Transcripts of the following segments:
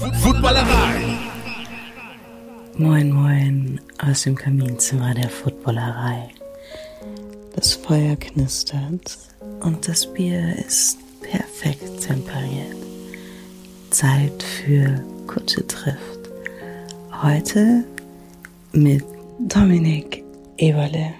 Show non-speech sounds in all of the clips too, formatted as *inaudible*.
Footballerei. Moin, moin aus dem Kaminzimmer der Footballerei. Das Feuer knistert und das Bier ist perfekt temperiert. Zeit für Kutsche trifft. Heute mit Dominik Eberle.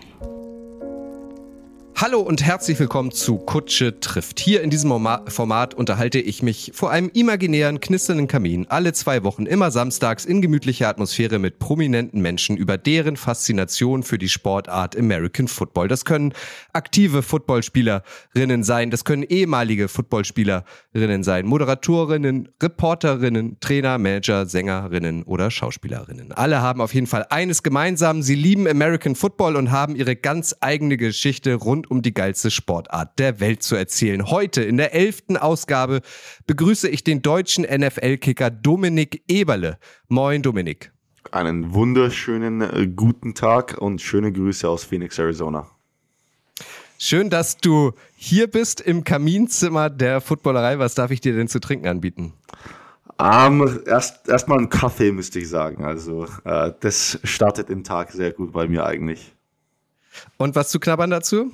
Hallo und herzlich willkommen zu Kutsche trifft. Hier in diesem Format unterhalte ich mich vor einem imaginären, knisternden Kamin alle zwei Wochen immer samstags in gemütlicher Atmosphäre mit prominenten Menschen über deren Faszination für die Sportart American Football. Das können aktive Footballspielerinnen sein, das können ehemalige Footballspielerinnen sein, Moderatorinnen, Reporterinnen, Trainer, Manager, Sängerinnen oder Schauspielerinnen. Alle haben auf jeden Fall eines gemeinsam, sie lieben American Football und haben ihre ganz eigene Geschichte rund um die geilste Sportart der Welt zu erzählen. Heute in der elften Ausgabe begrüße ich den deutschen NFL-Kicker Dominik Eberle. Moin Dominik. Einen wunderschönen äh, guten Tag und schöne Grüße aus Phoenix, Arizona. Schön, dass du hier bist im Kaminzimmer der Footballerei. Was darf ich dir denn zu trinken anbieten? Um, ähm, erst erstmal einen Kaffee, müsste ich sagen. Also, äh, das startet den Tag sehr gut bei mir eigentlich. Und was zu knabbern dazu?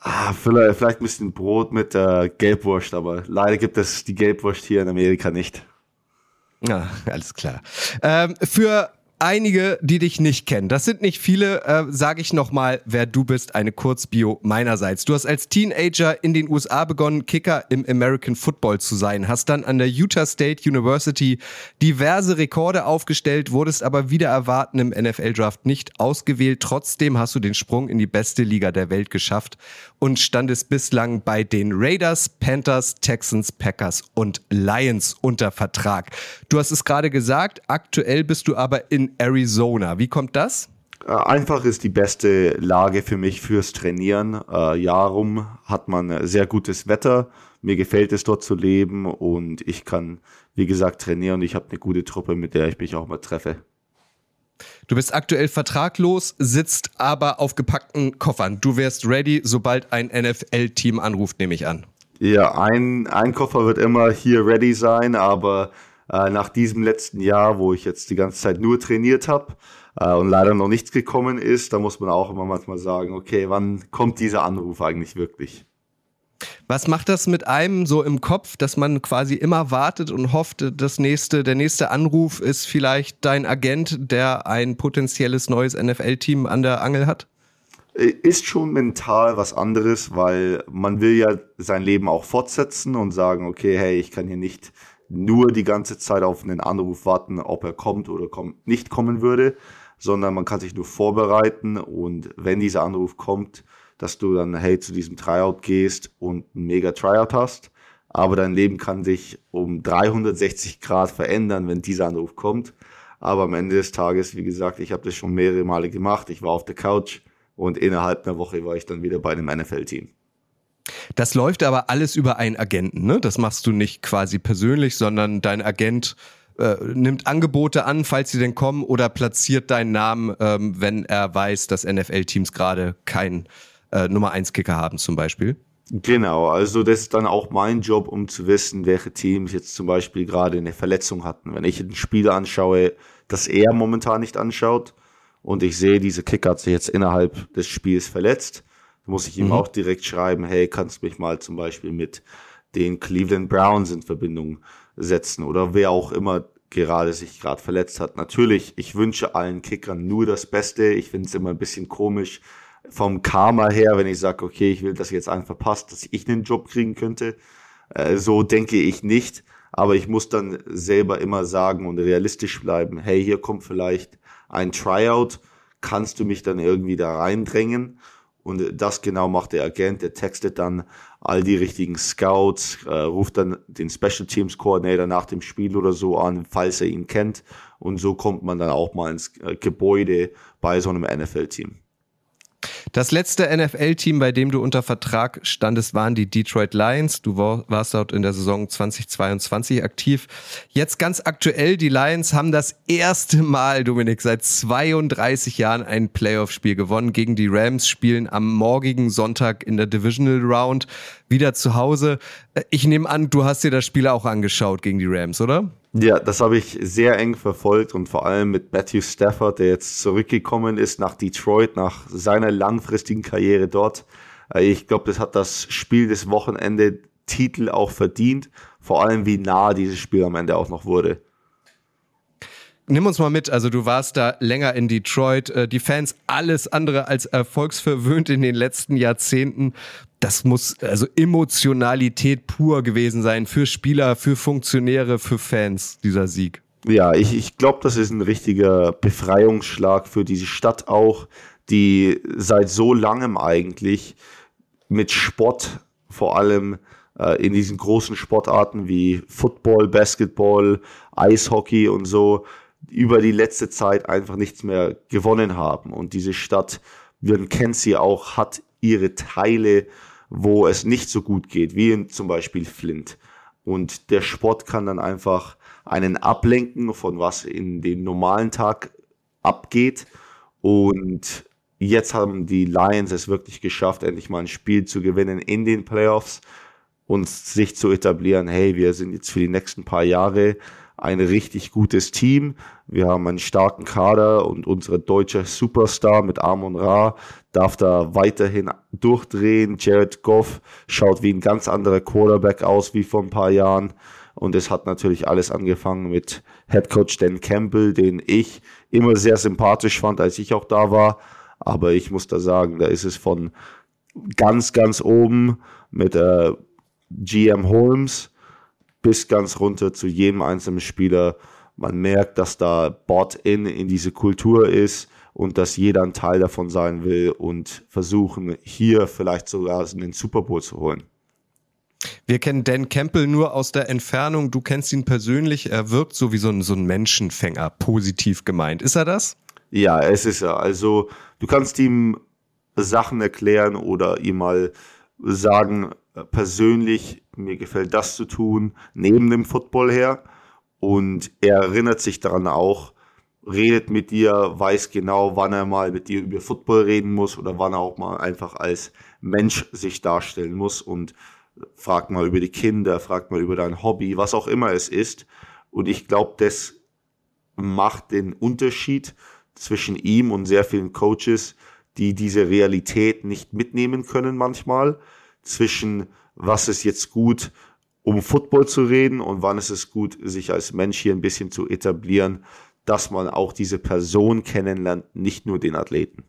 Ah, vielleicht, vielleicht ein bisschen Brot mit äh, Gelbwurst, aber leider gibt es die Gelbwurst hier in Amerika nicht. Ja, alles klar. Ähm, für einige, die dich nicht kennen. Das sind nicht viele, äh, sage ich nochmal, wer du bist, eine Kurzbio meinerseits. Du hast als Teenager in den USA begonnen, Kicker im American Football zu sein, hast dann an der Utah State University diverse Rekorde aufgestellt, wurdest aber wieder erwarten im NFL-Draft nicht ausgewählt. Trotzdem hast du den Sprung in die beste Liga der Welt geschafft und standest bislang bei den Raiders, Panthers, Texans, Packers und Lions unter Vertrag. Du hast es gerade gesagt, aktuell bist du aber in Arizona. Wie kommt das? Äh, einfach ist die beste Lage für mich fürs Trainieren. Äh, Jarum hat man sehr gutes Wetter. Mir gefällt es dort zu leben und ich kann, wie gesagt, trainieren. Ich habe eine gute Truppe, mit der ich mich auch mal treffe. Du bist aktuell vertraglos, sitzt aber auf gepackten Koffern. Du wärst ready, sobald ein NFL-Team anruft, nehme ich an. Ja, ein, ein Koffer wird immer hier ready sein, aber äh, nach diesem letzten Jahr, wo ich jetzt die ganze Zeit nur trainiert habe äh, und leider noch nichts gekommen ist, da muss man auch immer manchmal sagen, okay, wann kommt dieser Anruf eigentlich wirklich? Was macht das mit einem so im Kopf, dass man quasi immer wartet und hofft, das nächste, der nächste Anruf ist vielleicht dein Agent, der ein potenzielles neues NFL-Team an der Angel hat? Äh, ist schon mental was anderes, weil man will ja sein Leben auch fortsetzen und sagen, okay, hey, ich kann hier nicht nur die ganze Zeit auf einen Anruf warten, ob er kommt oder kommt, nicht kommen würde, sondern man kann sich nur vorbereiten und wenn dieser Anruf kommt, dass du dann hey zu diesem Tryout gehst und ein mega Tryout hast, aber dein Leben kann sich um 360 Grad verändern, wenn dieser Anruf kommt. Aber am Ende des Tages, wie gesagt, ich habe das schon mehrere Male gemacht. Ich war auf der Couch und innerhalb einer Woche war ich dann wieder bei einem NFL-Team. Das läuft aber alles über einen Agenten, ne? Das machst du nicht quasi persönlich, sondern dein Agent äh, nimmt Angebote an, falls sie denn kommen, oder platziert deinen Namen, ähm, wenn er weiß, dass NFL-Teams gerade keinen äh, Nummer 1 Kicker haben, zum Beispiel. Genau, also das ist dann auch mein Job, um zu wissen, welche Teams jetzt zum Beispiel gerade eine Verletzung hatten. Wenn ich ein Spiel anschaue, das er momentan nicht anschaut und ich sehe, dieser Kicker hat sich jetzt innerhalb des Spiels verletzt, muss ich ihm mhm. auch direkt schreiben, hey, kannst mich mal zum Beispiel mit den Cleveland Browns in Verbindung setzen oder wer auch immer gerade sich gerade verletzt hat. Natürlich, ich wünsche allen Kickern nur das Beste. Ich finde es immer ein bisschen komisch vom Karma her, wenn ich sage, okay, ich will, dass jetzt einen verpasst, dass ich einen Job kriegen könnte. Äh, so denke ich nicht. Aber ich muss dann selber immer sagen und realistisch bleiben, hey, hier kommt vielleicht ein Tryout, kannst du mich dann irgendwie da reindrängen? Und das genau macht der Agent. Der textet dann all die richtigen Scouts, äh, ruft dann den Special Teams Coordinator nach dem Spiel oder so an, falls er ihn kennt. Und so kommt man dann auch mal ins äh, Gebäude bei so einem NFL-Team. Das letzte NFL-Team, bei dem du unter Vertrag standest, waren die Detroit Lions. Du warst dort in der Saison 2022 aktiv. Jetzt ganz aktuell, die Lions haben das erste Mal, Dominik, seit 32 Jahren ein Playoff-Spiel gewonnen gegen die Rams, spielen am morgigen Sonntag in der Divisional Round wieder zu Hause. Ich nehme an, du hast dir das Spiel auch angeschaut gegen die Rams, oder? Ja, das habe ich sehr eng verfolgt und vor allem mit Matthew Stafford, der jetzt zurückgekommen ist nach Detroit, nach seiner langfristigen Karriere dort. Äh, ich glaube, das hat das Spiel des Wochenende Titel auch verdient. Vor allem, wie nah dieses Spiel am Ende auch noch wurde. Nimm uns mal mit, also du warst da länger in Detroit, äh, die Fans alles andere als erfolgsverwöhnt in den letzten Jahrzehnten. Das muss also Emotionalität pur gewesen sein für Spieler, für Funktionäre, für Fans, dieser Sieg. Ja, ich, ich glaube, das ist ein richtiger Befreiungsschlag für diese Stadt auch, die seit so langem eigentlich mit Sport vor allem äh, in diesen großen Sportarten wie Football, Basketball, Eishockey und so über die letzte Zeit einfach nichts mehr gewonnen haben. Und diese Stadt, man kennt sie auch, hat ihre Teile, wo es nicht so gut geht, wie in zum Beispiel Flint. Und der Sport kann dann einfach einen ablenken von was in dem normalen Tag abgeht. Und jetzt haben die Lions es wirklich geschafft, endlich mal ein Spiel zu gewinnen in den Playoffs und sich zu etablieren, hey, wir sind jetzt für die nächsten paar Jahre ein richtig gutes Team. Wir haben einen starken Kader und unsere deutsche Superstar mit Amon Ra darf da weiterhin durchdrehen. Jared Goff schaut wie ein ganz anderer Quarterback aus wie vor ein paar Jahren. Und es hat natürlich alles angefangen mit Head Coach Dan Campbell, den ich immer sehr sympathisch fand, als ich auch da war. Aber ich muss da sagen, da ist es von ganz, ganz oben mit äh, GM Holmes bis ganz runter zu jedem einzelnen Spieler. Man merkt, dass da Bot-in in diese Kultur ist und dass jeder ein Teil davon sein will und versuchen, hier vielleicht sogar den Super Bowl zu holen. Wir kennen Dan Campbell nur aus der Entfernung. Du kennst ihn persönlich. Er wirkt so wie so ein, so ein Menschenfänger, positiv gemeint. Ist er das? Ja, es ist er. Also, du kannst ihm Sachen erklären oder ihm mal sagen, persönlich, mir gefällt das zu tun, neben dem Football her. Und er erinnert sich daran auch, redet mit dir, weiß genau, wann er mal mit dir über Football reden muss oder wann er auch mal einfach als Mensch sich darstellen muss und fragt mal über die Kinder, fragt mal über dein Hobby, was auch immer es ist. Und ich glaube, das macht den Unterschied zwischen ihm und sehr vielen Coaches, die diese Realität nicht mitnehmen können manchmal, zwischen was ist jetzt gut, um Football zu reden und wann ist es gut, sich als Mensch hier ein bisschen zu etablieren, dass man auch diese Person kennenlernt, nicht nur den Athleten.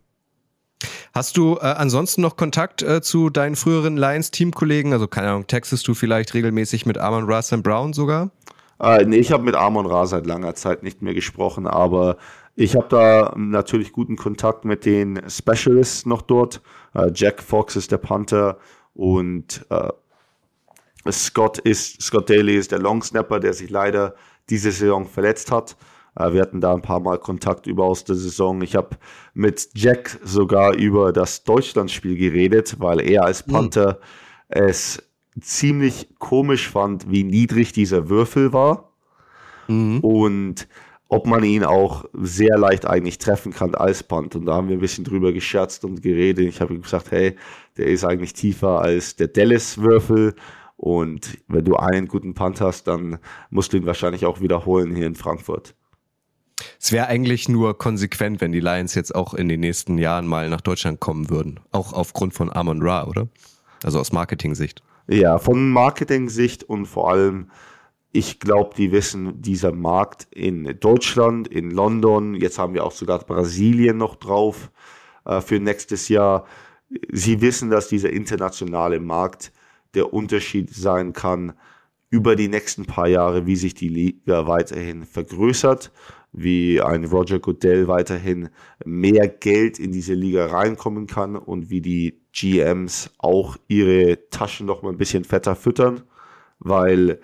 Hast du äh, ansonsten noch Kontakt äh, zu deinen früheren Lions-Teamkollegen? Also keine Ahnung, textest du vielleicht regelmäßig mit Armon Russell Brown sogar? Äh, nee, ich habe mit Armon Ra seit langer Zeit nicht mehr gesprochen, aber ich habe da natürlich guten Kontakt mit den Specialists noch dort. Äh, Jack Fox ist der Panther und äh, Scott ist Scott Daly ist der Long Snapper, der sich leider diese Saison verletzt hat. Äh, wir hatten da ein paar Mal Kontakt über aus der Saison. Ich habe mit Jack sogar über das Deutschlandspiel geredet, weil er als hm. Panther mhm. es ziemlich komisch fand, wie niedrig dieser Würfel war. Mhm. Und ob man ihn auch sehr leicht eigentlich treffen kann als Punt. Und da haben wir ein bisschen drüber gescherzt und geredet. Ich habe gesagt, hey, der ist eigentlich tiefer als der Dallas-Würfel. Und wenn du einen guten Punt hast, dann musst du ihn wahrscheinlich auch wiederholen hier in Frankfurt. Es wäre eigentlich nur konsequent, wenn die Lions jetzt auch in den nächsten Jahren mal nach Deutschland kommen würden. Auch aufgrund von Amon Ra, oder? Also aus Marketing-Sicht. Ja, von Marketing-Sicht und vor allem ich glaube, die wissen, dieser Markt in Deutschland, in London, jetzt haben wir auch sogar Brasilien noch drauf äh, für nächstes Jahr. Sie wissen, dass dieser internationale Markt der Unterschied sein kann über die nächsten paar Jahre, wie sich die Liga weiterhin vergrößert, wie ein Roger Goodell weiterhin mehr Geld in diese Liga reinkommen kann und wie die GMs auch ihre Taschen noch mal ein bisschen fetter füttern, weil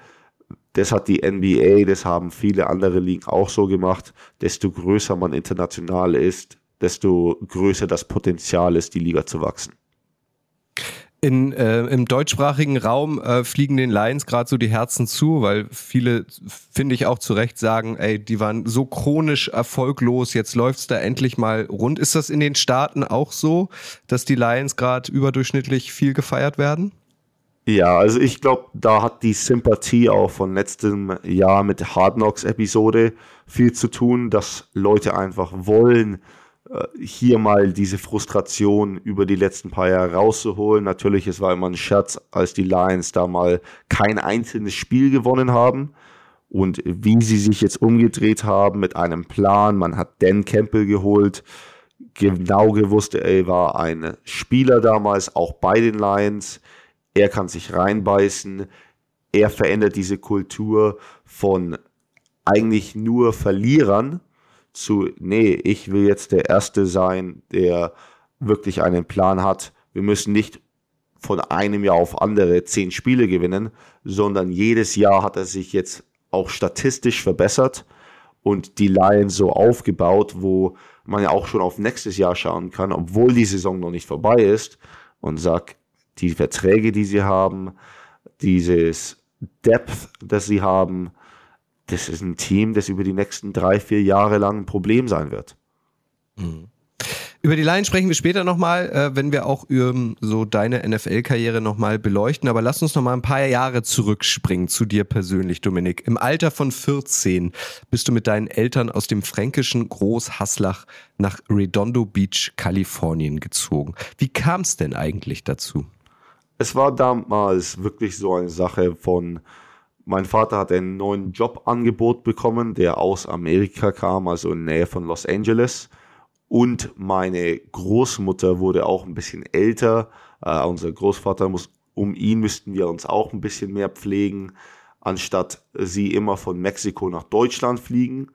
das hat die NBA, das haben viele andere Ligen auch so gemacht. Desto größer man international ist, desto größer das Potenzial ist, die Liga zu wachsen. In, äh, Im deutschsprachigen Raum äh, fliegen den Lions gerade so die Herzen zu, weil viele, finde ich auch zu Recht, sagen, ey, die waren so chronisch erfolglos, jetzt läuft's da endlich mal rund. Ist das in den Staaten auch so, dass die Lions gerade überdurchschnittlich viel gefeiert werden? Ja, also ich glaube, da hat die Sympathie auch von letztem Jahr mit Hard Knocks Episode viel zu tun, dass Leute einfach wollen, hier mal diese Frustration über die letzten paar Jahre rauszuholen. Natürlich, es war immer ein Scherz, als die Lions da mal kein einzelnes Spiel gewonnen haben. Und wie sie sich jetzt umgedreht haben mit einem Plan. Man hat Dan Campbell geholt, genau gewusst, er war ein Spieler damals, auch bei den Lions er kann sich reinbeißen, er verändert diese Kultur von eigentlich nur Verlierern zu, nee, ich will jetzt der Erste sein, der wirklich einen Plan hat. Wir müssen nicht von einem Jahr auf andere zehn Spiele gewinnen, sondern jedes Jahr hat er sich jetzt auch statistisch verbessert und die Lions so aufgebaut, wo man ja auch schon auf nächstes Jahr schauen kann, obwohl die Saison noch nicht vorbei ist und sagt, die Verträge, die sie haben, dieses Depth, das sie haben, das ist ein Team, das über die nächsten drei, vier Jahre lang ein Problem sein wird. Mhm. Über die Lions sprechen wir später nochmal, äh, wenn wir auch ähm, so deine NFL-Karriere nochmal beleuchten. Aber lass uns nochmal ein paar Jahre zurückspringen zu dir persönlich, Dominik. Im Alter von 14 bist du mit deinen Eltern aus dem fränkischen Großhaslach nach Redondo Beach, Kalifornien gezogen. Wie kam es denn eigentlich dazu? es war damals wirklich so eine Sache von, mein Vater hat einen neuen Jobangebot bekommen, der aus Amerika kam, also in Nähe von Los Angeles. Und meine Großmutter wurde auch ein bisschen älter. Uh, unser Großvater muss, um ihn müssten wir uns auch ein bisschen mehr pflegen, anstatt sie immer von Mexiko nach Deutschland fliegen.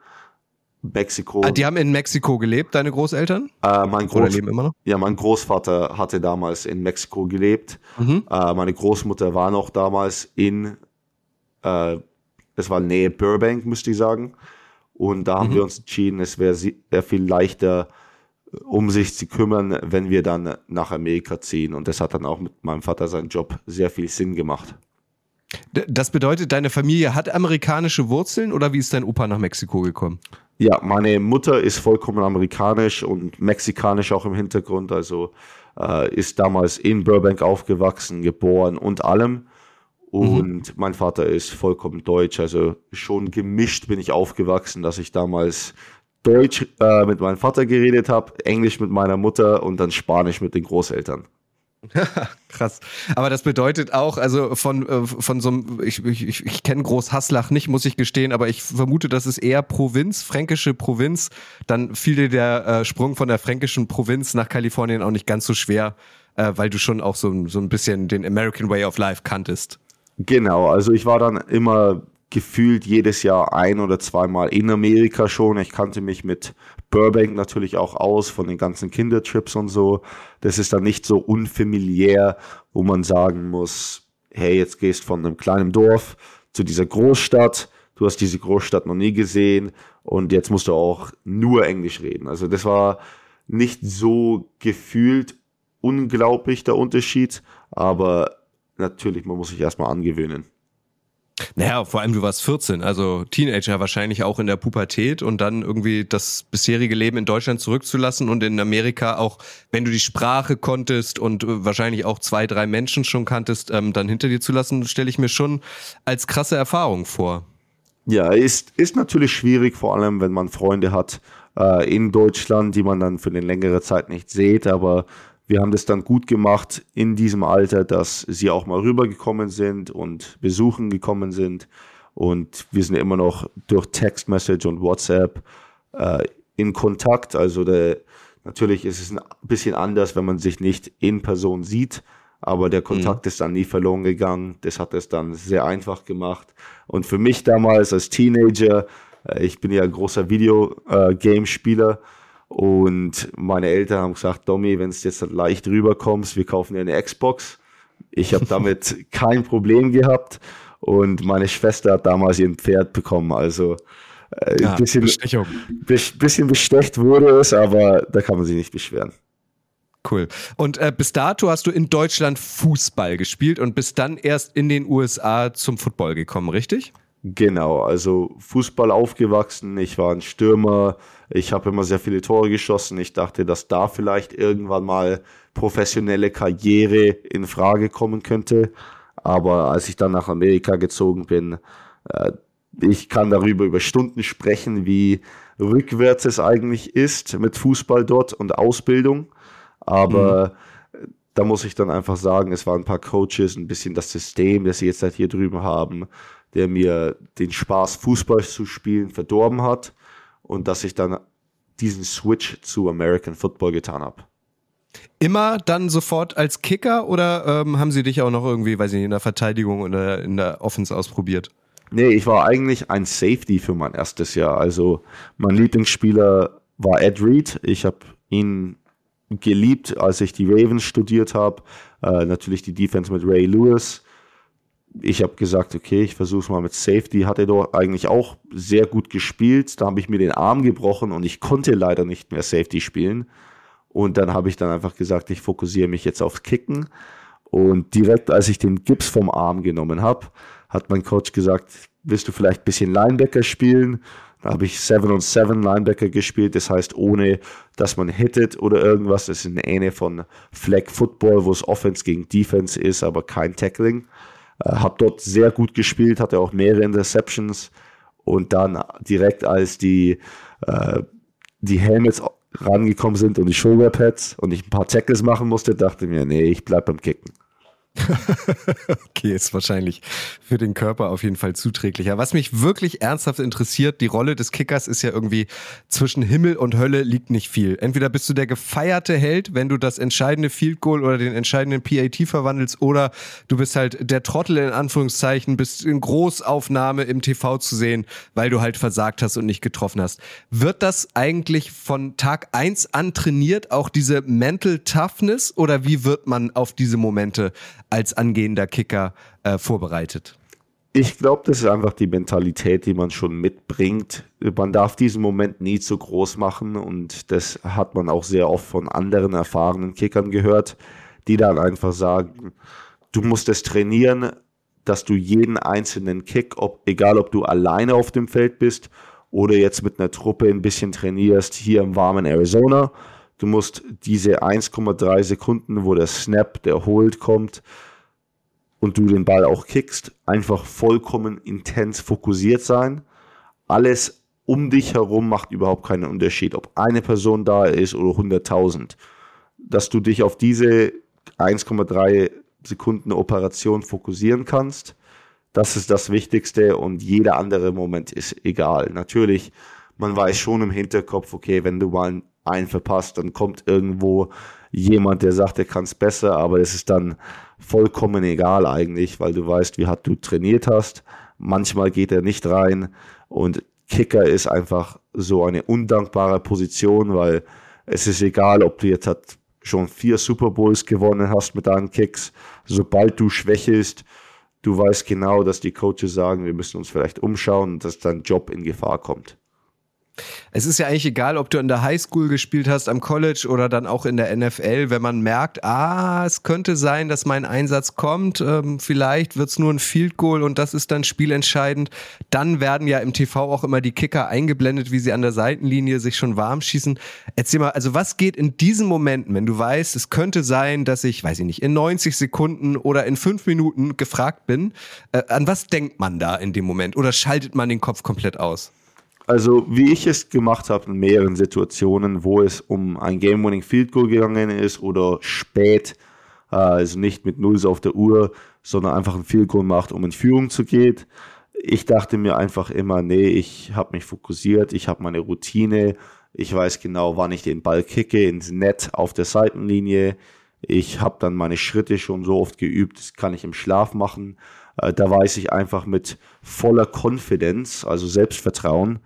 Mexiko. Ah, die haben in Mexiko gelebt, deine Großeltern? Äh, mein Groß Oder leben immer noch? Ja, mein Großvater hatte damals in Mexiko gelebt. Mhm. Äh, meine Großmutter war noch damals in, äh, es war Nähe Burbank, müsste ich sagen. Und da haben mhm. wir uns entschieden, es wäre sehr viel leichter, um sich zu kümmern, wenn wir dann nach Amerika ziehen. Und das hat dann auch mit meinem Vater seinen Job sehr viel Sinn gemacht. Das bedeutet, deine Familie hat amerikanische Wurzeln oder wie ist dein Opa nach Mexiko gekommen? Ja, meine Mutter ist vollkommen amerikanisch und mexikanisch auch im Hintergrund. Also äh, ist damals in Burbank aufgewachsen, geboren und allem. Und mhm. mein Vater ist vollkommen deutsch. Also schon gemischt bin ich aufgewachsen, dass ich damals Deutsch äh, mit meinem Vater geredet habe, Englisch mit meiner Mutter und dann Spanisch mit den Großeltern. *laughs* Krass. Aber das bedeutet auch, also von, äh, von so einem, ich, ich, ich kenne Großhaslach nicht, muss ich gestehen, aber ich vermute, das ist eher Provinz, fränkische Provinz. Dann fiel dir der äh, Sprung von der fränkischen Provinz nach Kalifornien auch nicht ganz so schwer, äh, weil du schon auch so, so ein bisschen den American Way of Life kanntest. Genau, also ich war dann immer gefühlt jedes Jahr ein oder zweimal in Amerika schon. Ich kannte mich mit Burbank natürlich auch aus von den ganzen Kindertrips und so. Das ist dann nicht so unfamiliär, wo man sagen muss, hey, jetzt gehst von einem kleinen Dorf zu dieser Großstadt. Du hast diese Großstadt noch nie gesehen und jetzt musst du auch nur Englisch reden. Also das war nicht so gefühlt unglaublich der Unterschied, aber natürlich, man muss sich erstmal angewöhnen. Naja, vor allem du warst 14, also Teenager wahrscheinlich auch in der Pubertät und dann irgendwie das bisherige Leben in Deutschland zurückzulassen und in Amerika auch, wenn du die Sprache konntest und äh, wahrscheinlich auch zwei, drei Menschen schon kanntest, ähm, dann hinter dir zu lassen, stelle ich mir schon als krasse Erfahrung vor. Ja, ist, ist natürlich schwierig, vor allem wenn man Freunde hat äh, in Deutschland, die man dann für eine längere Zeit nicht sieht, aber wir haben das dann gut gemacht in diesem Alter, dass sie auch mal rübergekommen sind und besuchen gekommen sind. Und wir sind immer noch durch Textmessage und WhatsApp äh, in Kontakt. Also der, natürlich ist es ein bisschen anders, wenn man sich nicht in Person sieht. Aber der Kontakt mhm. ist dann nie verloren gegangen. Das hat es dann sehr einfach gemacht. Und für mich damals als Teenager, äh, ich bin ja ein großer Videogame-Spieler, äh, und meine Eltern haben gesagt, Domi, wenn es jetzt leicht rüberkommst, wir kaufen dir eine Xbox. Ich habe damit *laughs* kein Problem gehabt. Und meine Schwester hat damals ihr Pferd bekommen. Also äh, ja, bisschen, Bestechung. bisschen bestecht wurde es, aber da kann man sich nicht beschweren. Cool. Und äh, bis dato hast du in Deutschland Fußball gespielt und bist dann erst in den USA zum Football gekommen, richtig? Genau, also Fußball aufgewachsen. Ich war ein Stürmer, ich habe immer sehr viele Tore geschossen. Ich dachte, dass da vielleicht irgendwann mal professionelle Karriere in Frage kommen könnte. Aber als ich dann nach Amerika gezogen bin, äh, ich kann darüber über Stunden sprechen, wie rückwärts es eigentlich ist mit Fußball dort und Ausbildung. Aber mhm. da muss ich dann einfach sagen, es waren ein paar Coaches, ein bisschen das System, das sie jetzt halt hier drüben haben, der mir den Spaß, Fußball zu spielen, verdorben hat und dass ich dann diesen Switch zu American Football getan habe. Immer dann sofort als Kicker oder ähm, haben sie dich auch noch irgendwie, weiß ich nicht, in der Verteidigung oder in der Offense ausprobiert? Nee, ich war eigentlich ein Safety für mein erstes Jahr. Also mein Lieblingsspieler war Ed Reed. Ich habe ihn geliebt, als ich die Ravens studiert habe. Äh, natürlich die Defense mit Ray Lewis. Ich habe gesagt, okay, ich versuche es mal mit Safety. Hat er doch eigentlich auch sehr gut gespielt. Da habe ich mir den Arm gebrochen und ich konnte leider nicht mehr Safety spielen. Und dann habe ich dann einfach gesagt, ich fokussiere mich jetzt aufs Kicken. Und direkt als ich den Gips vom Arm genommen habe, hat mein Coach gesagt, willst du vielleicht ein bisschen Linebacker spielen? Da habe ich 7 und 7 Linebacker gespielt, das heißt ohne, dass man hittet oder irgendwas. Das ist eine Ähne von Flag Football, wo es Offense gegen Defense ist, aber kein Tackling. Äh, habe dort sehr gut gespielt, hatte auch mehrere Interceptions und dann direkt als die, äh, die Helmets rangekommen sind und die Shoulderpads und ich ein paar Tackles machen musste, dachte mir, nee, ich bleib beim Kicken. *laughs* okay, ist wahrscheinlich für den Körper auf jeden Fall zuträglicher. Was mich wirklich ernsthaft interessiert, die Rolle des Kickers ist ja irgendwie zwischen Himmel und Hölle liegt nicht viel. Entweder bist du der gefeierte Held, wenn du das entscheidende Field Goal oder den entscheidenden PAT verwandelst, oder du bist halt der Trottel in Anführungszeichen, bist in Großaufnahme im TV zu sehen, weil du halt versagt hast und nicht getroffen hast. Wird das eigentlich von Tag eins an trainiert, auch diese Mental Toughness, oder wie wird man auf diese Momente als angehender Kicker äh, vorbereitet? Ich glaube, das ist einfach die Mentalität, die man schon mitbringt. Man darf diesen Moment nie zu groß machen und das hat man auch sehr oft von anderen erfahrenen Kickern gehört, die dann einfach sagen, du musst es trainieren, dass du jeden einzelnen Kick, ob, egal ob du alleine auf dem Feld bist oder jetzt mit einer Truppe ein bisschen trainierst hier im warmen Arizona, Du musst diese 1,3 Sekunden, wo der Snap, der Hold kommt und du den Ball auch kickst, einfach vollkommen intens fokussiert sein. Alles um dich herum macht überhaupt keinen Unterschied, ob eine Person da ist oder 100.000. Dass du dich auf diese 1,3 Sekunden Operation fokussieren kannst, das ist das Wichtigste und jeder andere Moment ist egal. Natürlich, man weiß schon im Hinterkopf, okay, wenn du mal einen verpasst, dann kommt irgendwo jemand, der sagt, er kann es besser, aber es ist dann vollkommen egal eigentlich, weil du weißt, wie hart du trainiert hast. Manchmal geht er nicht rein und Kicker ist einfach so eine undankbare Position, weil es ist egal, ob du jetzt hat schon vier Super Bowls gewonnen hast mit deinen Kicks. Sobald du schwächelst, du weißt genau, dass die Coaches sagen, wir müssen uns vielleicht umschauen dass dein Job in Gefahr kommt. Es ist ja eigentlich egal, ob du in der Highschool gespielt hast, am College oder dann auch in der NFL, wenn man merkt, ah, es könnte sein, dass mein Einsatz kommt, ähm, vielleicht wird es nur ein Field Goal und das ist dann spielentscheidend. Dann werden ja im TV auch immer die Kicker eingeblendet, wie sie an der Seitenlinie sich schon warm schießen. Erzähl mal, also was geht in diesen Momenten, wenn du weißt, es könnte sein, dass ich, weiß ich nicht, in 90 Sekunden oder in fünf Minuten gefragt bin, äh, an was denkt man da in dem Moment oder schaltet man den Kopf komplett aus? Also, wie ich es gemacht habe in mehreren Situationen, wo es um ein Game-Winning Field Goal gegangen ist oder spät, äh, also nicht mit Nulls auf der Uhr, sondern einfach ein Field Goal macht, um in Führung zu gehen. Ich dachte mir einfach immer, nee, ich habe mich fokussiert, ich habe meine Routine, ich weiß genau, wann ich den Ball kicke ins Netz auf der Seitenlinie. Ich habe dann meine Schritte schon so oft geübt, das kann ich im Schlaf machen. Äh, da weiß ich einfach mit voller Konfidenz, also Selbstvertrauen,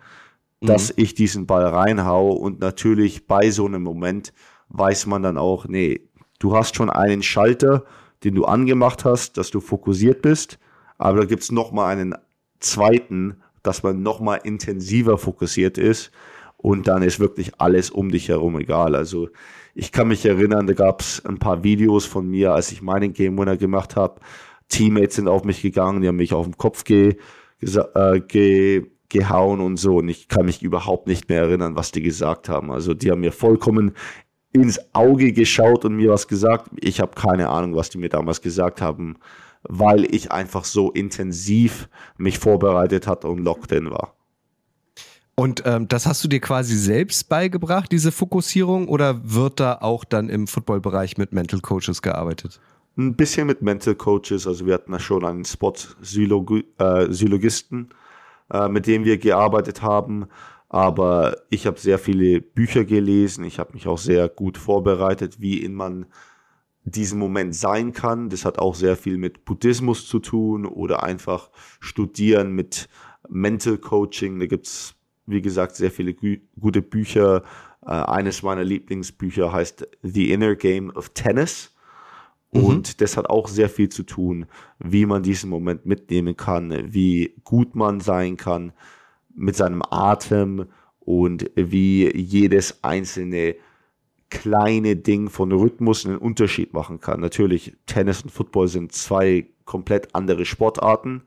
mhm. dass ich diesen Ball reinhau und natürlich bei so einem Moment weiß man dann auch, nee, du hast schon einen Schalter, den du angemacht hast, dass du fokussiert bist, aber da gibt es nochmal einen zweiten, dass man nochmal intensiver fokussiert ist und dann ist wirklich alles um dich herum egal. Also ich kann mich erinnern, da gab es ein paar Videos von mir, als ich meinen Game Winner gemacht habe. Teammates sind auf mich gegangen, die haben mich auf den Kopf ge, äh, ge, gehauen und so. Und ich kann mich überhaupt nicht mehr erinnern, was die gesagt haben. Also die haben mir vollkommen ins Auge geschaut und mir was gesagt. Ich habe keine Ahnung, was die mir damals gesagt haben. weil ich einfach so intensiv mich vorbereitet hatte und locked in war. Und ähm, das hast du dir quasi selbst beigebracht, diese Fokussierung, oder wird da auch dann im Footballbereich mit Mental Coaches gearbeitet? Ein bisschen mit Mental Coaches, also wir hatten da schon einen Spot-Sylogisten, äh, äh, mit dem wir gearbeitet haben. Aber ich habe sehr viele Bücher gelesen, ich habe mich auch sehr gut vorbereitet, wie man diesen Moment sein kann. Das hat auch sehr viel mit Buddhismus zu tun oder einfach studieren mit Mental Coaching. Da gibt es wie gesagt, sehr viele gute Bücher. Äh, eines meiner Lieblingsbücher heißt The Inner Game of Tennis. Mhm. Und mhm. das hat auch sehr viel zu tun, wie man diesen Moment mitnehmen kann, wie gut man sein kann mit seinem Atem und wie jedes einzelne kleine Ding von Rhythmus einen Unterschied machen kann. Natürlich, Tennis und Football sind zwei komplett andere Sportarten.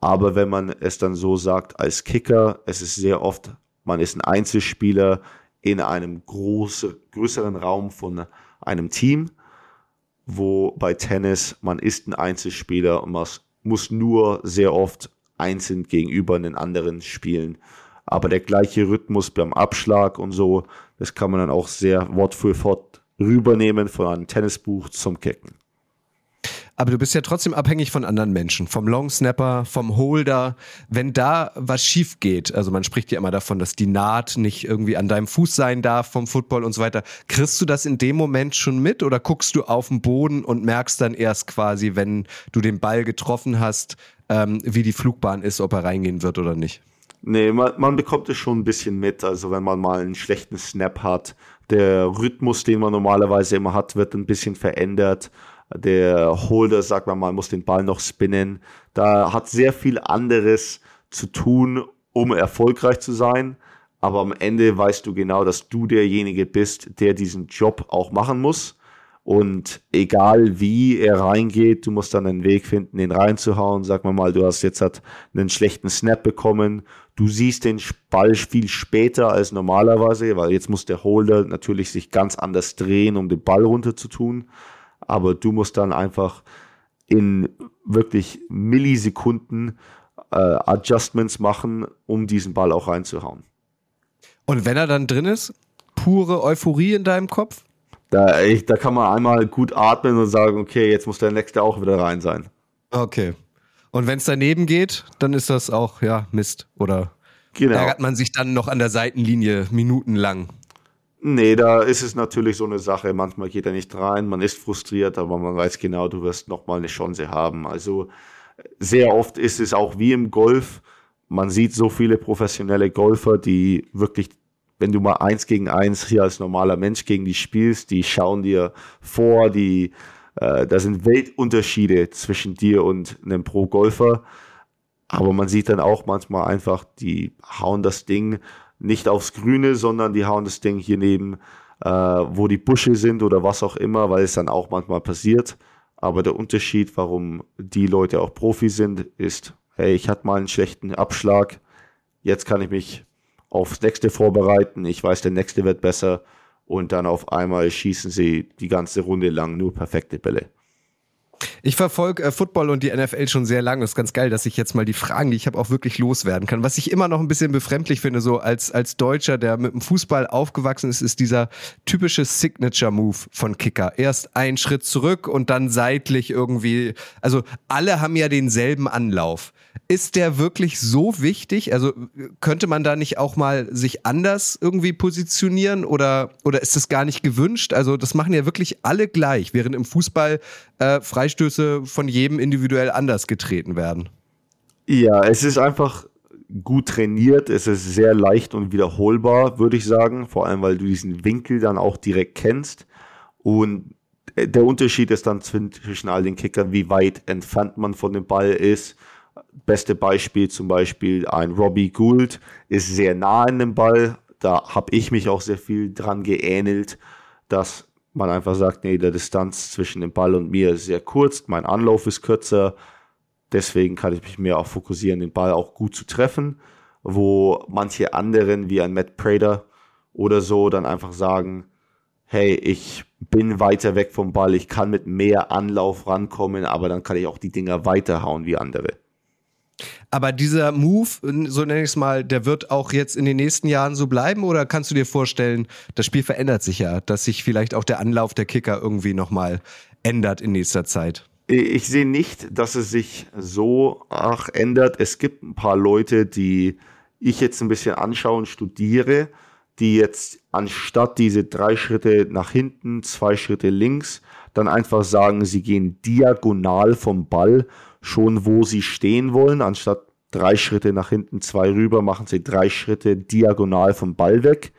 Aber wenn man es dann so sagt als Kicker, es ist sehr oft, man ist ein Einzelspieler in einem große, größeren Raum von einem Team, wo bei Tennis man ist ein Einzelspieler und man muss nur sehr oft einzeln gegenüber einen anderen spielen. Aber der gleiche Rhythmus beim Abschlag und so, das kann man dann auch sehr Wort für Wort rübernehmen von einem Tennisbuch zum Kicken. Aber du bist ja trotzdem abhängig von anderen Menschen, vom Long Snapper, vom Holder. Wenn da was schief geht, also man spricht ja immer davon, dass die Naht nicht irgendwie an deinem Fuß sein darf vom Football und so weiter. Kriegst du das in dem Moment schon mit oder guckst du auf den Boden und merkst dann erst quasi, wenn du den Ball getroffen hast, ähm, wie die Flugbahn ist, ob er reingehen wird oder nicht? Nee, man, man bekommt es schon ein bisschen mit. Also wenn man mal einen schlechten Snap hat, der Rhythmus, den man normalerweise immer hat, wird ein bisschen verändert. Der Holder, sagt man mal, muss den Ball noch spinnen. Da hat sehr viel anderes zu tun, um erfolgreich zu sein. Aber am Ende weißt du genau, dass du derjenige bist, der diesen Job auch machen muss. Und egal wie er reingeht, du musst dann einen Weg finden, den reinzuhauen. Sag mal, du hast jetzt halt einen schlechten Snap bekommen. Du siehst den Ball viel später als normalerweise, weil jetzt muss der Holder natürlich sich ganz anders drehen, um den Ball runter zu tun aber du musst dann einfach in wirklich Millisekunden äh, Adjustments machen, um diesen Ball auch reinzuhauen. Und wenn er dann drin ist, pure Euphorie in deinem Kopf? Da, ich, da kann man einmal gut atmen und sagen, okay, jetzt muss der nächste auch wieder rein sein. Okay. Und wenn es daneben geht, dann ist das auch, ja, Mist. Oder genau. ärgert man sich dann noch an der Seitenlinie minutenlang. Nee, da ist es natürlich so eine Sache. Manchmal geht er nicht rein, man ist frustriert, aber man weiß genau, du wirst nochmal eine Chance haben. Also sehr oft ist es auch wie im Golf. Man sieht so viele professionelle Golfer, die wirklich, wenn du mal eins gegen eins hier als normaler Mensch gegen die spielst, die schauen dir vor, die, äh, da sind Weltunterschiede zwischen dir und einem Pro-Golfer. Aber man sieht dann auch manchmal einfach, die hauen das Ding nicht aufs Grüne, sondern die hauen das Ding hier neben, äh, wo die Busche sind oder was auch immer, weil es dann auch manchmal passiert. Aber der Unterschied, warum die Leute auch Profi sind, ist, hey, ich hatte mal einen schlechten Abschlag, jetzt kann ich mich aufs nächste vorbereiten, ich weiß, der nächste wird besser und dann auf einmal schießen sie die ganze Runde lang nur perfekte Bälle. Ich verfolge äh, Football und die NFL schon sehr lange. Das ist ganz geil, dass ich jetzt mal die Fragen, die ich habe, auch wirklich loswerden kann. Was ich immer noch ein bisschen befremdlich finde, so als, als Deutscher, der mit dem Fußball aufgewachsen ist, ist dieser typische Signature-Move von Kicker. Erst einen Schritt zurück und dann seitlich irgendwie. Also alle haben ja denselben Anlauf. Ist der wirklich so wichtig? Also könnte man da nicht auch mal sich anders irgendwie positionieren oder, oder ist das gar nicht gewünscht? Also das machen ja wirklich alle gleich, während im Fußball äh, Freistöße von jedem individuell anders getreten werden. Ja, es ist einfach gut trainiert, es ist sehr leicht und wiederholbar, würde ich sagen, vor allem weil du diesen Winkel dann auch direkt kennst und der Unterschied ist dann zwischen all den Kickern, wie weit entfernt man von dem Ball ist Beste Beispiel zum Beispiel ein Robbie Gould ist sehr nah an dem Ball. Da habe ich mich auch sehr viel dran geähnelt, dass man einfach sagt, nee, der Distanz zwischen dem Ball und mir ist sehr kurz, mein Anlauf ist kürzer. Deswegen kann ich mich mehr auch fokussieren, den Ball auch gut zu treffen, wo manche anderen wie ein Matt Prater oder so dann einfach sagen, hey, ich bin weiter weg vom Ball, ich kann mit mehr Anlauf rankommen, aber dann kann ich auch die Dinger weiterhauen wie andere. Aber dieser Move, so nenne ich es mal, der wird auch jetzt in den nächsten Jahren so bleiben oder kannst du dir vorstellen, das Spiel verändert sich ja, dass sich vielleicht auch der Anlauf der Kicker irgendwie nochmal ändert in nächster Zeit? Ich sehe nicht, dass es sich so ach, ändert. Es gibt ein paar Leute, die ich jetzt ein bisschen anschaue und studiere, die jetzt anstatt diese drei Schritte nach hinten, zwei Schritte links, dann einfach sagen, sie gehen diagonal vom Ball schon, wo sie stehen wollen. Anstatt drei Schritte nach hinten, zwei rüber, machen sie drei Schritte diagonal vom Ball weg,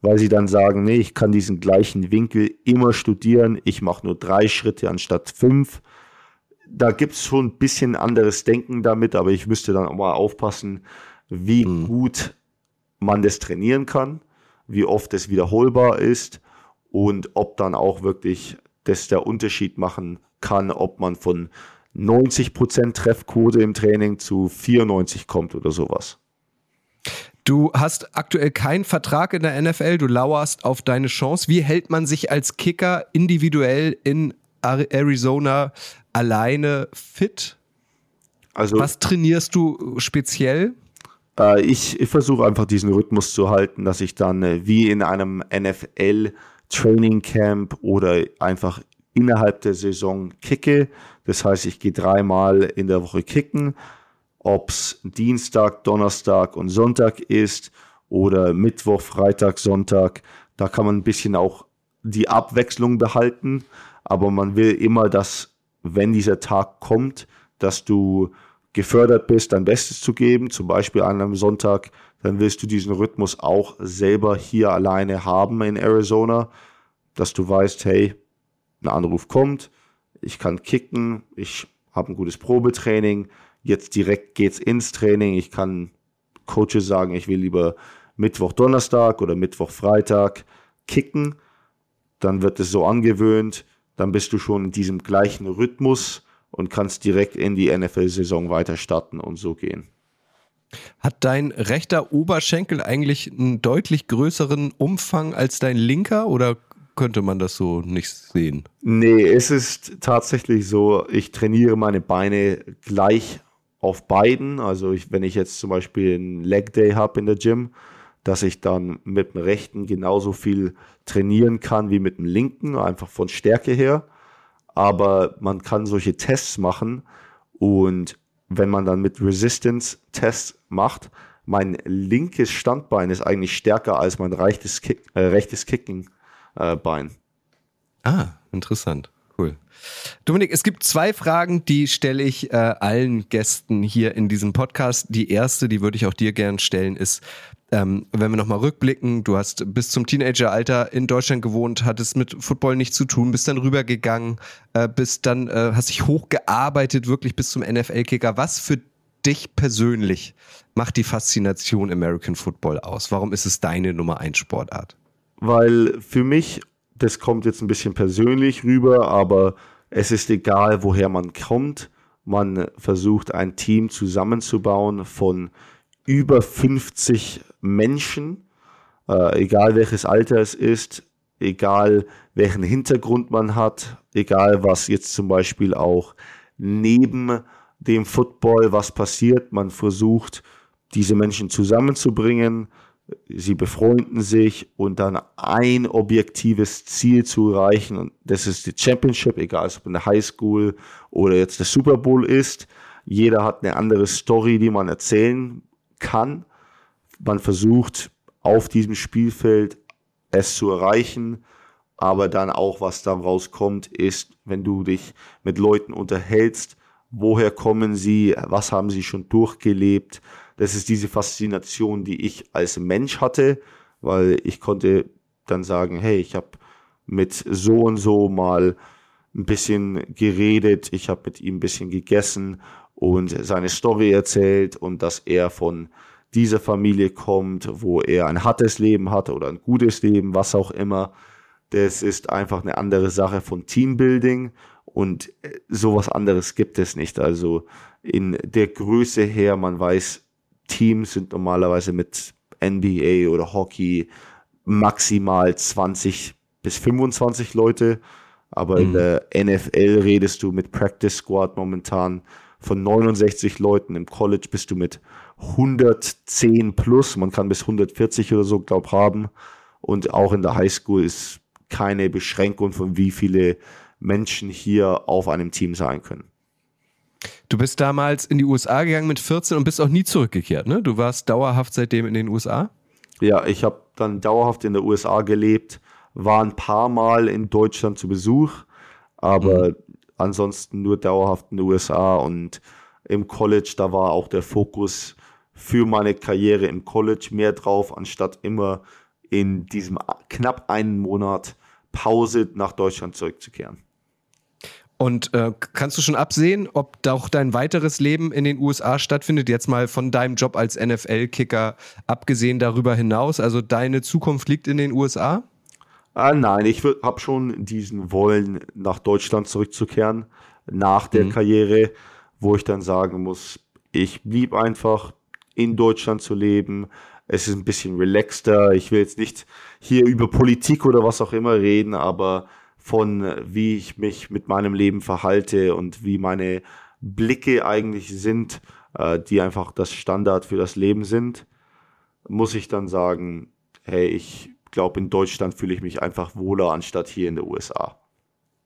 weil sie dann sagen, nee, ich kann diesen gleichen Winkel immer studieren. Ich mache nur drei Schritte anstatt fünf. Da gibt es schon ein bisschen anderes Denken damit, aber ich müsste dann auch mal aufpassen, wie mhm. gut man das trainieren kann wie oft es wiederholbar ist und ob dann auch wirklich das der Unterschied machen kann, ob man von 90% Treffquote im Training zu 94 kommt oder sowas. Du hast aktuell keinen Vertrag in der NFL, du lauerst auf deine Chance. Wie hält man sich als Kicker individuell in Arizona alleine fit? Also, Was trainierst du speziell? Äh, ich, ich versuche einfach diesen Rhythmus zu halten, dass ich dann äh, wie in einem NFL Training Camp oder einfach innerhalb der Saison kicke. Das heißt, ich gehe dreimal in der Woche kicken, ob es Dienstag, Donnerstag und Sonntag ist oder Mittwoch, Freitag, Sonntag. Da kann man ein bisschen auch die Abwechslung behalten, aber man will immer, dass wenn dieser Tag kommt, dass du gefördert bist, dein Bestes zu geben, zum Beispiel an einem Sonntag, dann willst du diesen Rhythmus auch selber hier alleine haben in Arizona, dass du weißt, hey, ein Anruf kommt, ich kann kicken, ich habe ein gutes Probetraining, jetzt direkt geht's ins Training, ich kann Coaches sagen, ich will lieber Mittwoch, Donnerstag oder Mittwoch, Freitag kicken, dann wird es so angewöhnt, dann bist du schon in diesem gleichen Rhythmus und kannst direkt in die NFL-Saison weiter starten und so gehen. Hat dein rechter Oberschenkel eigentlich einen deutlich größeren Umfang als dein linker oder könnte man das so nicht sehen? Nee, es ist tatsächlich so, ich trainiere meine Beine gleich auf beiden. Also ich, wenn ich jetzt zum Beispiel einen Leg Day habe in der Gym, dass ich dann mit dem rechten genauso viel trainieren kann wie mit dem linken, einfach von Stärke her aber man kann solche Tests machen und wenn man dann mit Resistance-Tests macht, mein linkes Standbein ist eigentlich stärker als mein rechtes, Kick, äh, rechtes Kicking-Bein. Äh, ah, interessant. Cool. Dominik, es gibt zwei Fragen, die stelle ich äh, allen Gästen hier in diesem Podcast. Die erste, die würde ich auch dir gern stellen, ist, ähm, wenn wir nochmal rückblicken, du hast bis zum Teenageralter in Deutschland gewohnt, hattest mit Football nichts zu tun, bist dann rübergegangen, äh, bist dann, äh, hast dich hochgearbeitet, wirklich bis zum NFL-Kicker. Was für dich persönlich macht die Faszination American Football aus? Warum ist es deine Nummer 1 Sportart? Weil für mich, das kommt jetzt ein bisschen persönlich rüber, aber es ist egal, woher man kommt. Man versucht ein Team zusammenzubauen von über 50 Menschen, äh, egal welches Alter es ist, egal welchen Hintergrund man hat, egal was jetzt zum Beispiel auch neben dem Football was passiert, man versucht diese Menschen zusammenzubringen, sie befreunden sich und dann ein objektives Ziel zu erreichen und das ist die Championship, egal ob in der Highschool oder jetzt der Super Bowl ist. Jeder hat eine andere Story, die man erzählen kann. Man versucht auf diesem Spielfeld es zu erreichen, aber dann auch, was da rauskommt, ist, wenn du dich mit Leuten unterhältst, woher kommen sie, was haben sie schon durchgelebt. Das ist diese Faszination, die ich als Mensch hatte, weil ich konnte dann sagen, hey, ich habe mit so und so mal ein bisschen geredet, ich habe mit ihm ein bisschen gegessen und seine Story erzählt und dass er von dieser Familie kommt, wo er ein hartes Leben hatte oder ein gutes Leben, was auch immer. Das ist einfach eine andere Sache von Teambuilding und äh, sowas anderes gibt es nicht. Also in der Größe her, man weiß, Teams sind normalerweise mit NBA oder Hockey maximal 20 bis 25 Leute. Aber mhm. in der NFL redest du mit Practice Squad momentan von 69 Leuten. Im College bist du mit 110 plus. Man kann bis 140 oder so, glaub, haben. Und auch in der Highschool ist keine Beschränkung von wie viele Menschen hier auf einem Team sein können. Du bist damals in die USA gegangen mit 14 und bist auch nie zurückgekehrt, ne? Du warst dauerhaft seitdem in den USA? Ja, ich habe dann dauerhaft in der USA gelebt, war ein paar Mal in Deutschland zu Besuch, aber mhm. ansonsten nur dauerhaft in den USA und im College, da war auch der Fokus für meine Karriere im College mehr drauf, anstatt immer in diesem knapp einen Monat Pause nach Deutschland zurückzukehren. Und äh, kannst du schon absehen, ob auch dein weiteres Leben in den USA stattfindet? Jetzt mal von deinem Job als NFL-Kicker abgesehen darüber hinaus. Also deine Zukunft liegt in den USA? Ah, nein, ich habe schon diesen Wollen, nach Deutschland zurückzukehren, nach der mhm. Karriere, wo ich dann sagen muss, ich blieb einfach in Deutschland zu leben. Es ist ein bisschen relaxter. Ich will jetzt nicht hier über Politik oder was auch immer reden, aber von wie ich mich mit meinem Leben verhalte und wie meine Blicke eigentlich sind, äh, die einfach das Standard für das Leben sind, muss ich dann sagen, hey, ich glaube, in Deutschland fühle ich mich einfach wohler anstatt hier in den USA.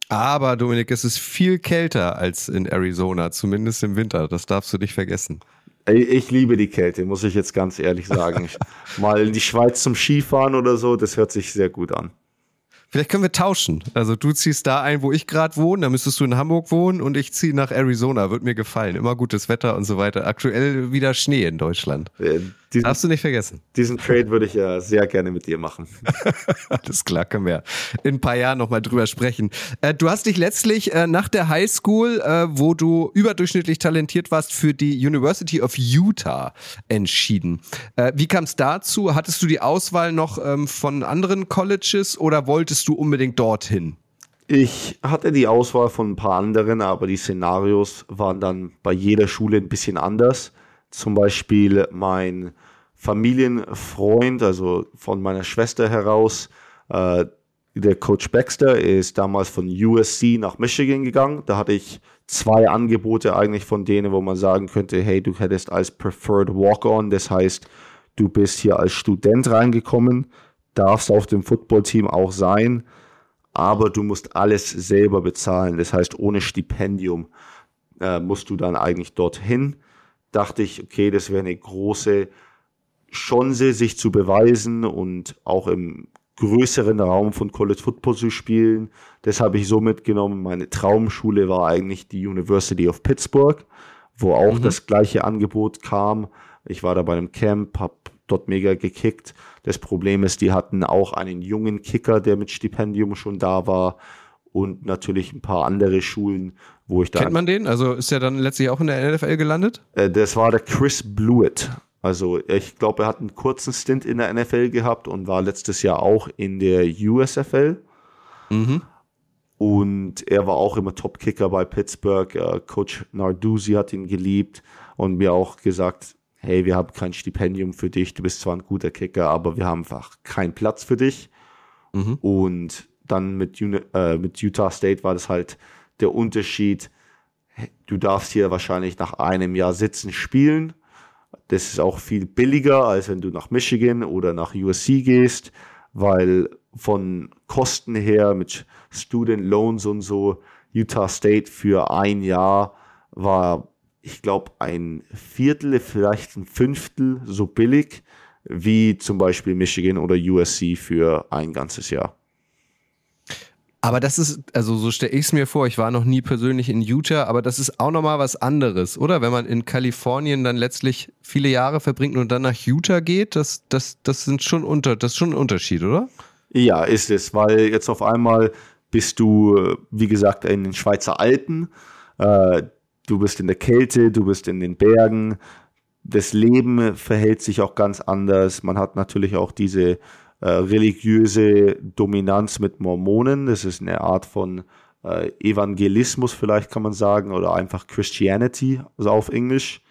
Aber Dominik, es ist viel kälter als in Arizona, zumindest im Winter. Das darfst du nicht vergessen. Ich liebe die Kälte, muss ich jetzt ganz ehrlich sagen. *laughs* Mal in die Schweiz zum Skifahren oder so, das hört sich sehr gut an. Vielleicht können wir tauschen. Also du ziehst da ein, wo ich gerade wohne, dann müsstest du in Hamburg wohnen und ich ziehe nach Arizona. Wird mir gefallen. Immer gutes Wetter und so weiter. Aktuell wieder Schnee in Deutschland. Diesen, Darfst du nicht vergessen. Diesen Trade würde ich ja sehr gerne mit dir machen. *laughs* Alles klar, können wir in ein paar Jahren nochmal drüber sprechen. Äh, du hast dich letztlich äh, nach der High School, äh, wo du überdurchschnittlich talentiert warst, für die University of Utah entschieden. Wie kam es dazu? Hattest du die Auswahl noch ähm, von anderen Colleges oder wolltest wolltest du unbedingt dorthin? Ich hatte die Auswahl von ein paar anderen, aber die Szenarios waren dann bei jeder Schule ein bisschen anders. Zum Beispiel mein Familienfreund, also von meiner Schwester heraus, äh, der Coach Baxter ist damals von USC nach Michigan gegangen. Da hatte ich zwei Angebote eigentlich von denen, wo man sagen könnte, hey, du hättest als Preferred Walk-On, das heißt, du bist hier als Student reingekommen, darfst auf dem Footballteam auch sein, aber du musst alles selber bezahlen. Das heißt, ohne Stipendium äh, musst du dann eigentlich dorthin. Dachte ich, okay, das wäre eine große Chance, sich zu beweisen und auch im größeren Raum von College Football zu spielen. Das habe ich so mitgenommen. Meine Traumschule war eigentlich die University of Pittsburgh, wo auch mhm. das gleiche Angebot kam. Ich war da bei einem Camp, habe dort mega gekickt. Das Problem ist, die hatten auch einen jungen Kicker, der mit Stipendium schon da war und natürlich ein paar andere Schulen, wo ich da. Kennt man den? Also ist er dann letztlich auch in der NFL gelandet? Äh, das war der Chris Blewett. Also ich glaube, er hat einen kurzen Stint in der NFL gehabt und war letztes Jahr auch in der USFL. Mhm. Und er war auch immer Top-Kicker bei Pittsburgh. Äh, Coach Narduzzi hat ihn geliebt und mir auch gesagt, hey, wir haben kein Stipendium für dich, du bist zwar ein guter Kicker, aber wir haben einfach keinen Platz für dich. Mhm. Und dann mit, äh, mit Utah State war das halt der Unterschied, du darfst hier wahrscheinlich nach einem Jahr sitzen spielen. Das ist auch viel billiger, als wenn du nach Michigan oder nach USC gehst, weil von Kosten her mit Student Loans und so Utah State für ein Jahr war ich glaube, ein Viertel, vielleicht ein Fünftel so billig wie zum Beispiel Michigan oder USC für ein ganzes Jahr. Aber das ist, also so stelle ich es mir vor, ich war noch nie persönlich in Utah, aber das ist auch nochmal was anderes, oder? Wenn man in Kalifornien dann letztlich viele Jahre verbringt und dann nach Utah geht, das, das, das sind schon unter, das ist schon ein Unterschied, oder? Ja, ist es, weil jetzt auf einmal bist du, wie gesagt, in den Schweizer Alpen. Äh, du bist in der Kälte, du bist in den Bergen. Das Leben verhält sich auch ganz anders. Man hat natürlich auch diese äh, religiöse Dominanz mit Mormonen. Das ist eine Art von äh, Evangelismus, vielleicht kann man sagen, oder einfach Christianity, also auf Englisch.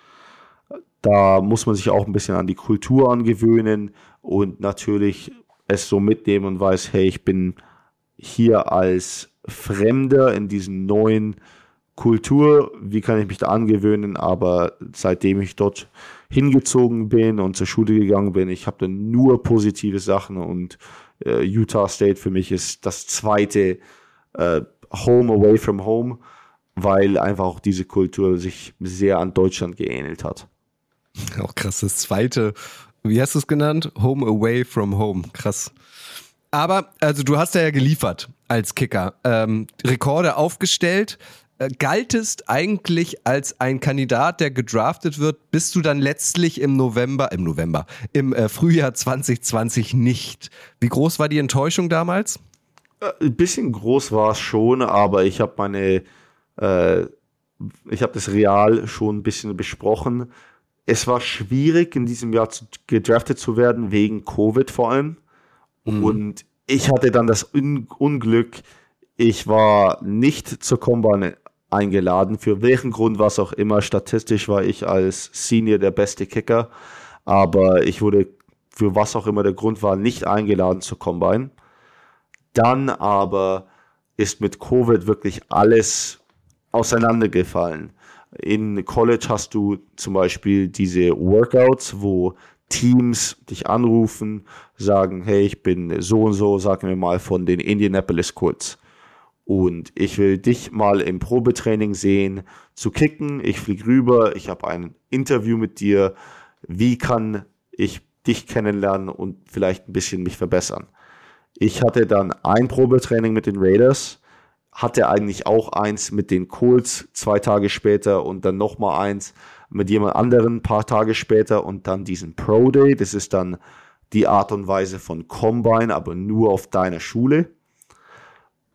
Da muss man sich auch ein bisschen an die Kultur angewöhnen und natürlich es so mitnehmen und weiß, hey, ich bin hier als Fremder in diesen neuen Kultur, wie kann ich mich da angewöhnen, aber seitdem ich dort hingezogen bin und zur Schule gegangen bin, ich habe da nur positive Sachen und äh, Utah State für mich ist das zweite äh, Home away from home, weil einfach auch diese Kultur sich sehr an Deutschland geähnelt hat. Auch krass, das zweite, wie hast du es genannt? Home away from home, krass. Aber, also du hast ja geliefert als Kicker, ähm, Rekorde aufgestellt, galtest eigentlich als ein Kandidat, der gedraftet wird, bist du dann letztlich im November, im November, im äh, Frühjahr 2020 nicht. Wie groß war die Enttäuschung damals? Äh, ein bisschen groß war es schon, aber ich habe meine, äh, ich habe das Real schon ein bisschen besprochen. Es war schwierig, in diesem Jahr zu, gedraftet zu werden, wegen Covid vor allem. Mhm. Und ich hatte dann das Un Unglück, ich war nicht zur Combine eingeladen. Für welchen Grund was auch immer. Statistisch war ich als Senior der beste Kicker, aber ich wurde für was auch immer der Grund war nicht eingeladen zur Combine. Dann aber ist mit Covid wirklich alles auseinandergefallen. In College hast du zum Beispiel diese Workouts, wo Teams dich anrufen, sagen, hey, ich bin so und so, sagen wir mal von den Indianapolis Colts und ich will dich mal im Probetraining sehen, zu kicken. Ich fliege rüber, ich habe ein Interview mit dir. Wie kann ich dich kennenlernen und vielleicht ein bisschen mich verbessern? Ich hatte dann ein Probetraining mit den Raiders, hatte eigentlich auch eins mit den Colts zwei Tage später und dann nochmal eins mit jemand anderen ein paar Tage später und dann diesen Pro Day. Das ist dann die Art und Weise von Combine, aber nur auf deiner Schule.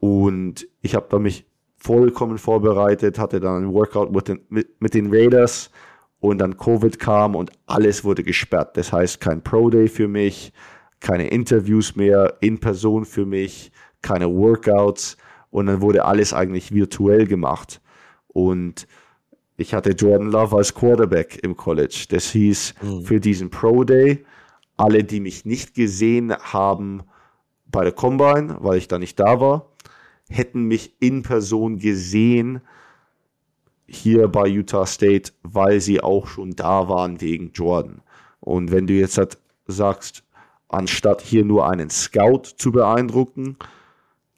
Und ich habe da mich vollkommen vorbereitet, hatte dann ein Workout mit den, mit, mit den Raiders und dann Covid kam und alles wurde gesperrt. Das heißt, kein Pro Day für mich, keine Interviews mehr in Person für mich, keine Workouts und dann wurde alles eigentlich virtuell gemacht. Und ich hatte Jordan Love als Quarterback im College. Das hieß mhm. für diesen Pro Day, alle, die mich nicht gesehen haben bei der Combine, weil ich da nicht da war, hätten mich in Person gesehen hier bei Utah State, weil sie auch schon da waren wegen Jordan. Und wenn du jetzt halt sagst, anstatt hier nur einen Scout zu beeindrucken,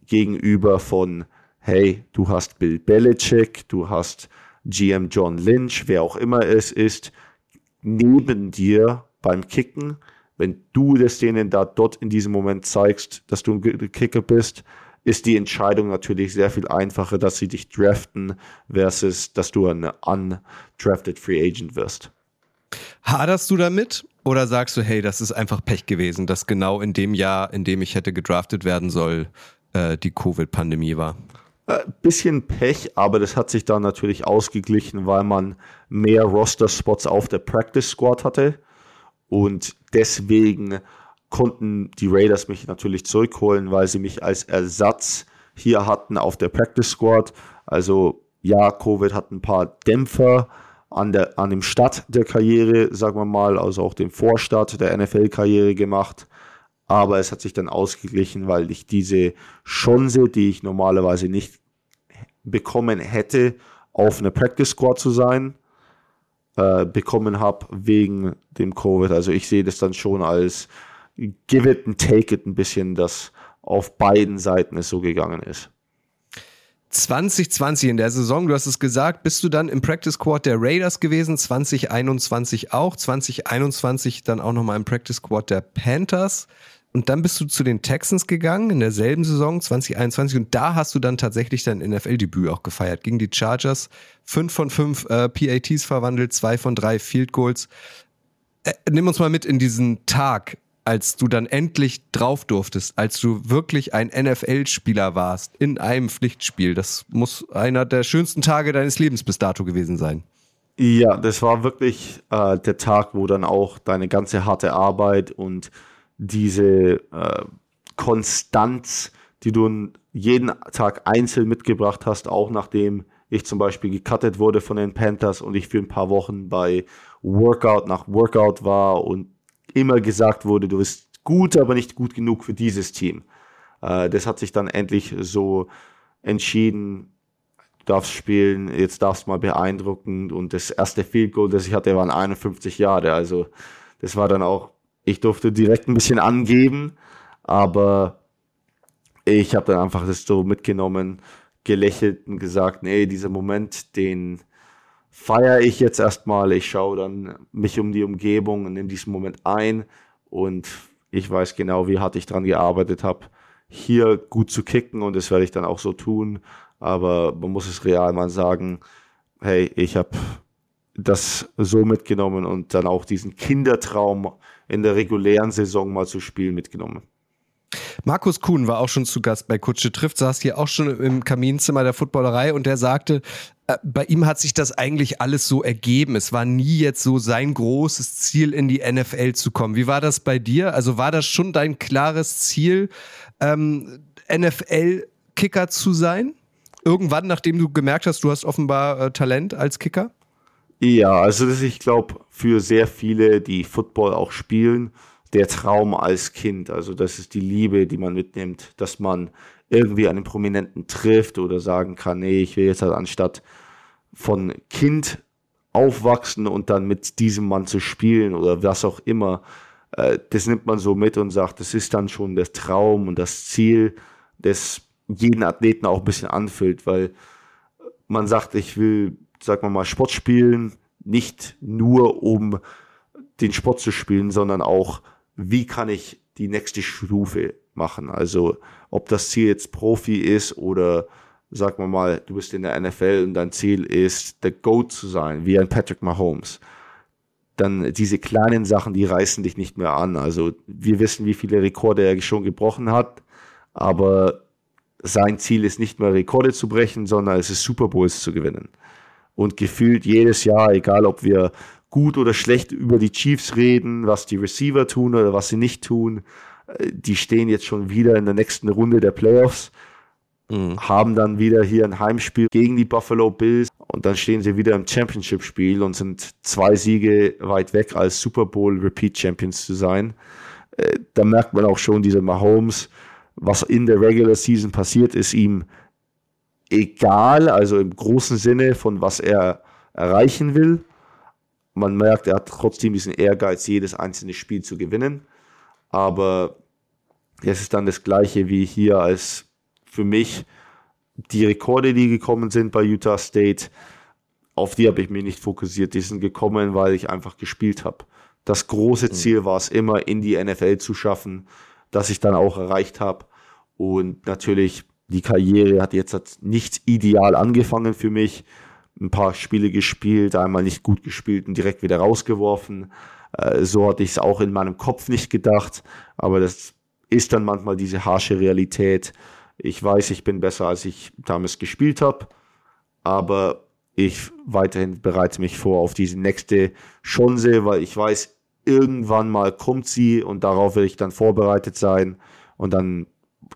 gegenüber von, hey, du hast Bill Belichick, du hast GM John Lynch, wer auch immer es ist, neben dir beim Kicken, wenn du das denen da dort in diesem Moment zeigst, dass du ein Kicker bist, ist die Entscheidung natürlich sehr viel einfacher, dass sie dich draften, versus dass du ein undrafted Free Agent wirst. Haderst du damit oder sagst du, hey, das ist einfach Pech gewesen, dass genau in dem Jahr, in dem ich hätte gedraftet werden soll, äh, die Covid-Pandemie war? Äh, bisschen Pech, aber das hat sich dann natürlich ausgeglichen, weil man mehr Roster-Spots auf der Practice Squad hatte und deswegen konnten die Raiders mich natürlich zurückholen, weil sie mich als Ersatz hier hatten auf der Practice Squad. Also ja, Covid hat ein paar Dämpfer an, der, an dem Start der Karriere, sagen wir mal, also auch dem Vorstart der NFL-Karriere gemacht. Aber es hat sich dann ausgeglichen, weil ich diese Chance, die ich normalerweise nicht bekommen hätte, auf eine Practice Squad zu sein, äh, bekommen habe wegen dem Covid. Also ich sehe das dann schon als give it and take it ein bisschen, dass auf beiden Seiten es so gegangen ist. 2020 in der Saison, du hast es gesagt, bist du dann im Practice Squad der Raiders gewesen, 2021 auch, 2021 dann auch nochmal im Practice Squad der Panthers und dann bist du zu den Texans gegangen in derselben Saison 2021 und da hast du dann tatsächlich dein NFL-Debüt auch gefeiert gegen die Chargers. Fünf von fünf äh, PATs verwandelt, zwei von drei Field Goals. Äh, nimm uns mal mit in diesen Tag als du dann endlich drauf durftest, als du wirklich ein NFL-Spieler warst in einem Pflichtspiel. Das muss einer der schönsten Tage deines Lebens bis dato gewesen sein. Ja, das war wirklich äh, der Tag, wo dann auch deine ganze harte Arbeit und diese äh, Konstanz, die du jeden Tag einzeln mitgebracht hast, auch nachdem ich zum Beispiel gecuttet wurde von den Panthers und ich für ein paar Wochen bei Workout nach Workout war und immer gesagt wurde, du bist gut, aber nicht gut genug für dieses Team. Äh, das hat sich dann endlich so entschieden, du darfst spielen, jetzt darfst du mal beeindrucken. Und das erste Field Goal, das ich hatte, waren 51 Jahre. Also das war dann auch, ich durfte direkt ein bisschen angeben, aber ich habe dann einfach das so mitgenommen, gelächelt und gesagt, nee, dieser Moment, den feiere ich jetzt erstmal. Ich schaue dann mich um die Umgebung und nehme diesen Moment ein und ich weiß genau, wie hart ich dran gearbeitet habe, hier gut zu kicken und das werde ich dann auch so tun. Aber man muss es real mal sagen, hey, ich habe das so mitgenommen und dann auch diesen Kindertraum in der regulären Saison mal zu spielen mitgenommen. Markus Kuhn war auch schon zu Gast bei Kutsche trifft, saß hier auch schon im Kaminzimmer der Footballerei und der sagte, bei ihm hat sich das eigentlich alles so ergeben. Es war nie jetzt so sein großes Ziel, in die NFL zu kommen. Wie war das bei dir? Also war das schon dein klares Ziel, ähm, NFL-Kicker zu sein? Irgendwann, nachdem du gemerkt hast, du hast offenbar äh, Talent als Kicker? Ja, also das, ich glaube, für sehr viele, die Football auch spielen, der Traum als Kind. Also das ist die Liebe, die man mitnimmt, dass man irgendwie einen Prominenten trifft oder sagen kann, nee, ich will jetzt halt anstatt von Kind aufwachsen und dann mit diesem Mann zu spielen oder was auch immer, äh, das nimmt man so mit und sagt, das ist dann schon der Traum und das Ziel, das jeden Athleten auch ein bisschen anfüllt, weil man sagt, ich will, sag mal mal, Sport spielen, nicht nur um den Sport zu spielen, sondern auch wie kann ich die nächste Stufe machen. Also ob das Ziel jetzt Profi ist oder sag mal mal, du bist in der NFL und dein Ziel ist, der GOAT zu sein, wie ein Patrick Mahomes. Dann diese kleinen Sachen, die reißen dich nicht mehr an. Also wir wissen, wie viele Rekorde er schon gebrochen hat, aber sein Ziel ist nicht mehr Rekorde zu brechen, sondern es ist Super Bowls zu gewinnen. Und gefühlt jedes Jahr, egal ob wir gut oder schlecht über die Chiefs reden, was die Receiver tun oder was sie nicht tun. Die stehen jetzt schon wieder in der nächsten Runde der Playoffs, mhm. haben dann wieder hier ein Heimspiel gegen die Buffalo Bills und dann stehen sie wieder im Championship-Spiel und sind zwei Siege weit weg als Super Bowl Repeat Champions zu sein. Äh, da merkt man auch schon, dieser Mahomes, was in der Regular Season passiert, ist ihm egal, also im großen Sinne von was er erreichen will man merkt, er hat trotzdem diesen Ehrgeiz, jedes einzelne Spiel zu gewinnen. Aber es ist dann das Gleiche wie hier als für mich die Rekorde, die gekommen sind bei Utah State. Auf die habe ich mich nicht fokussiert. Die sind gekommen, weil ich einfach gespielt habe. Das große mhm. Ziel war es immer, in die NFL zu schaffen, das ich dann auch erreicht habe. Und natürlich, die Karriere hat jetzt nicht ideal angefangen für mich ein paar Spiele gespielt, einmal nicht gut gespielt und direkt wieder rausgeworfen. Äh, so hatte ich es auch in meinem Kopf nicht gedacht, aber das ist dann manchmal diese harsche Realität. Ich weiß, ich bin besser, als ich damals gespielt habe, aber ich weiterhin bereite mich vor auf diese nächste Chance, weil ich weiß, irgendwann mal kommt sie und darauf will ich dann vorbereitet sein und dann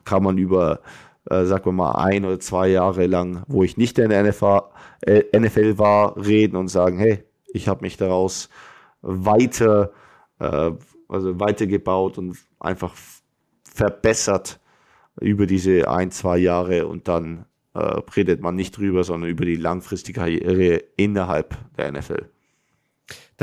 kann man über äh, sagen wir mal, ein oder zwei Jahre lang, wo ich nicht in der NFL, äh, NFL war, reden und sagen, hey, ich habe mich daraus weiter, äh, also weitergebaut und einfach verbessert über diese ein, zwei Jahre und dann äh, redet man nicht drüber, sondern über die langfristige Karriere innerhalb der NFL.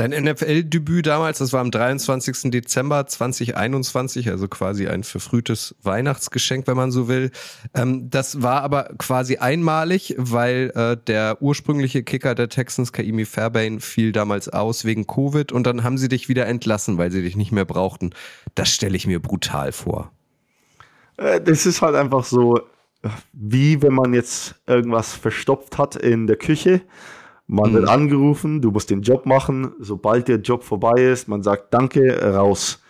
Dein NFL-Debüt damals, das war am 23. Dezember 2021, also quasi ein verfrühtes Weihnachtsgeschenk, wenn man so will. Ähm, das war aber quasi einmalig, weil äh, der ursprüngliche Kicker der Texans, Kaimi Fairbairn, fiel damals aus wegen Covid und dann haben sie dich wieder entlassen, weil sie dich nicht mehr brauchten. Das stelle ich mir brutal vor. Äh, das ist halt einfach so, wie wenn man jetzt irgendwas verstopft hat in der Küche man mhm. wird angerufen, du musst den Job machen. Sobald der Job vorbei ist, man sagt Danke, raus.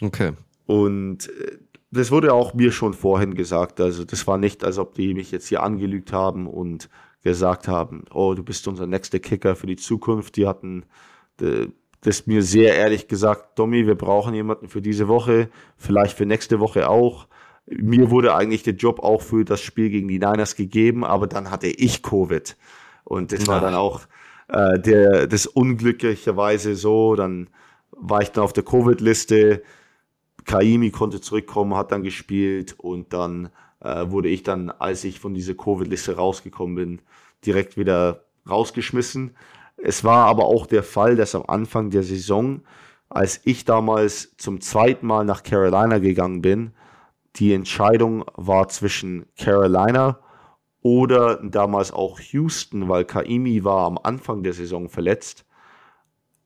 Okay. Und äh, das wurde auch mir schon vorhin gesagt. Also, das war nicht, als ob die mich jetzt hier angelügt haben und gesagt haben: Oh, du bist unser nächster Kicker für die Zukunft. Die hatten äh, das mir sehr ehrlich gesagt: Tommy, wir brauchen jemanden für diese Woche, vielleicht für nächste Woche auch. Mir wurde eigentlich der Job auch für das Spiel gegen die Niners gegeben, aber dann hatte ich Covid. Und das war dann auch äh, der, das unglücklicherweise so. Dann war ich dann auf der Covid-Liste. Kaimi konnte zurückkommen, hat dann gespielt und dann äh, wurde ich dann, als ich von dieser Covid-Liste rausgekommen bin, direkt wieder rausgeschmissen. Es war aber auch der Fall, dass am Anfang der Saison, als ich damals zum zweiten Mal nach Carolina gegangen bin, die Entscheidung war zwischen Carolina oder damals auch Houston, weil Kaimi war am Anfang der Saison verletzt.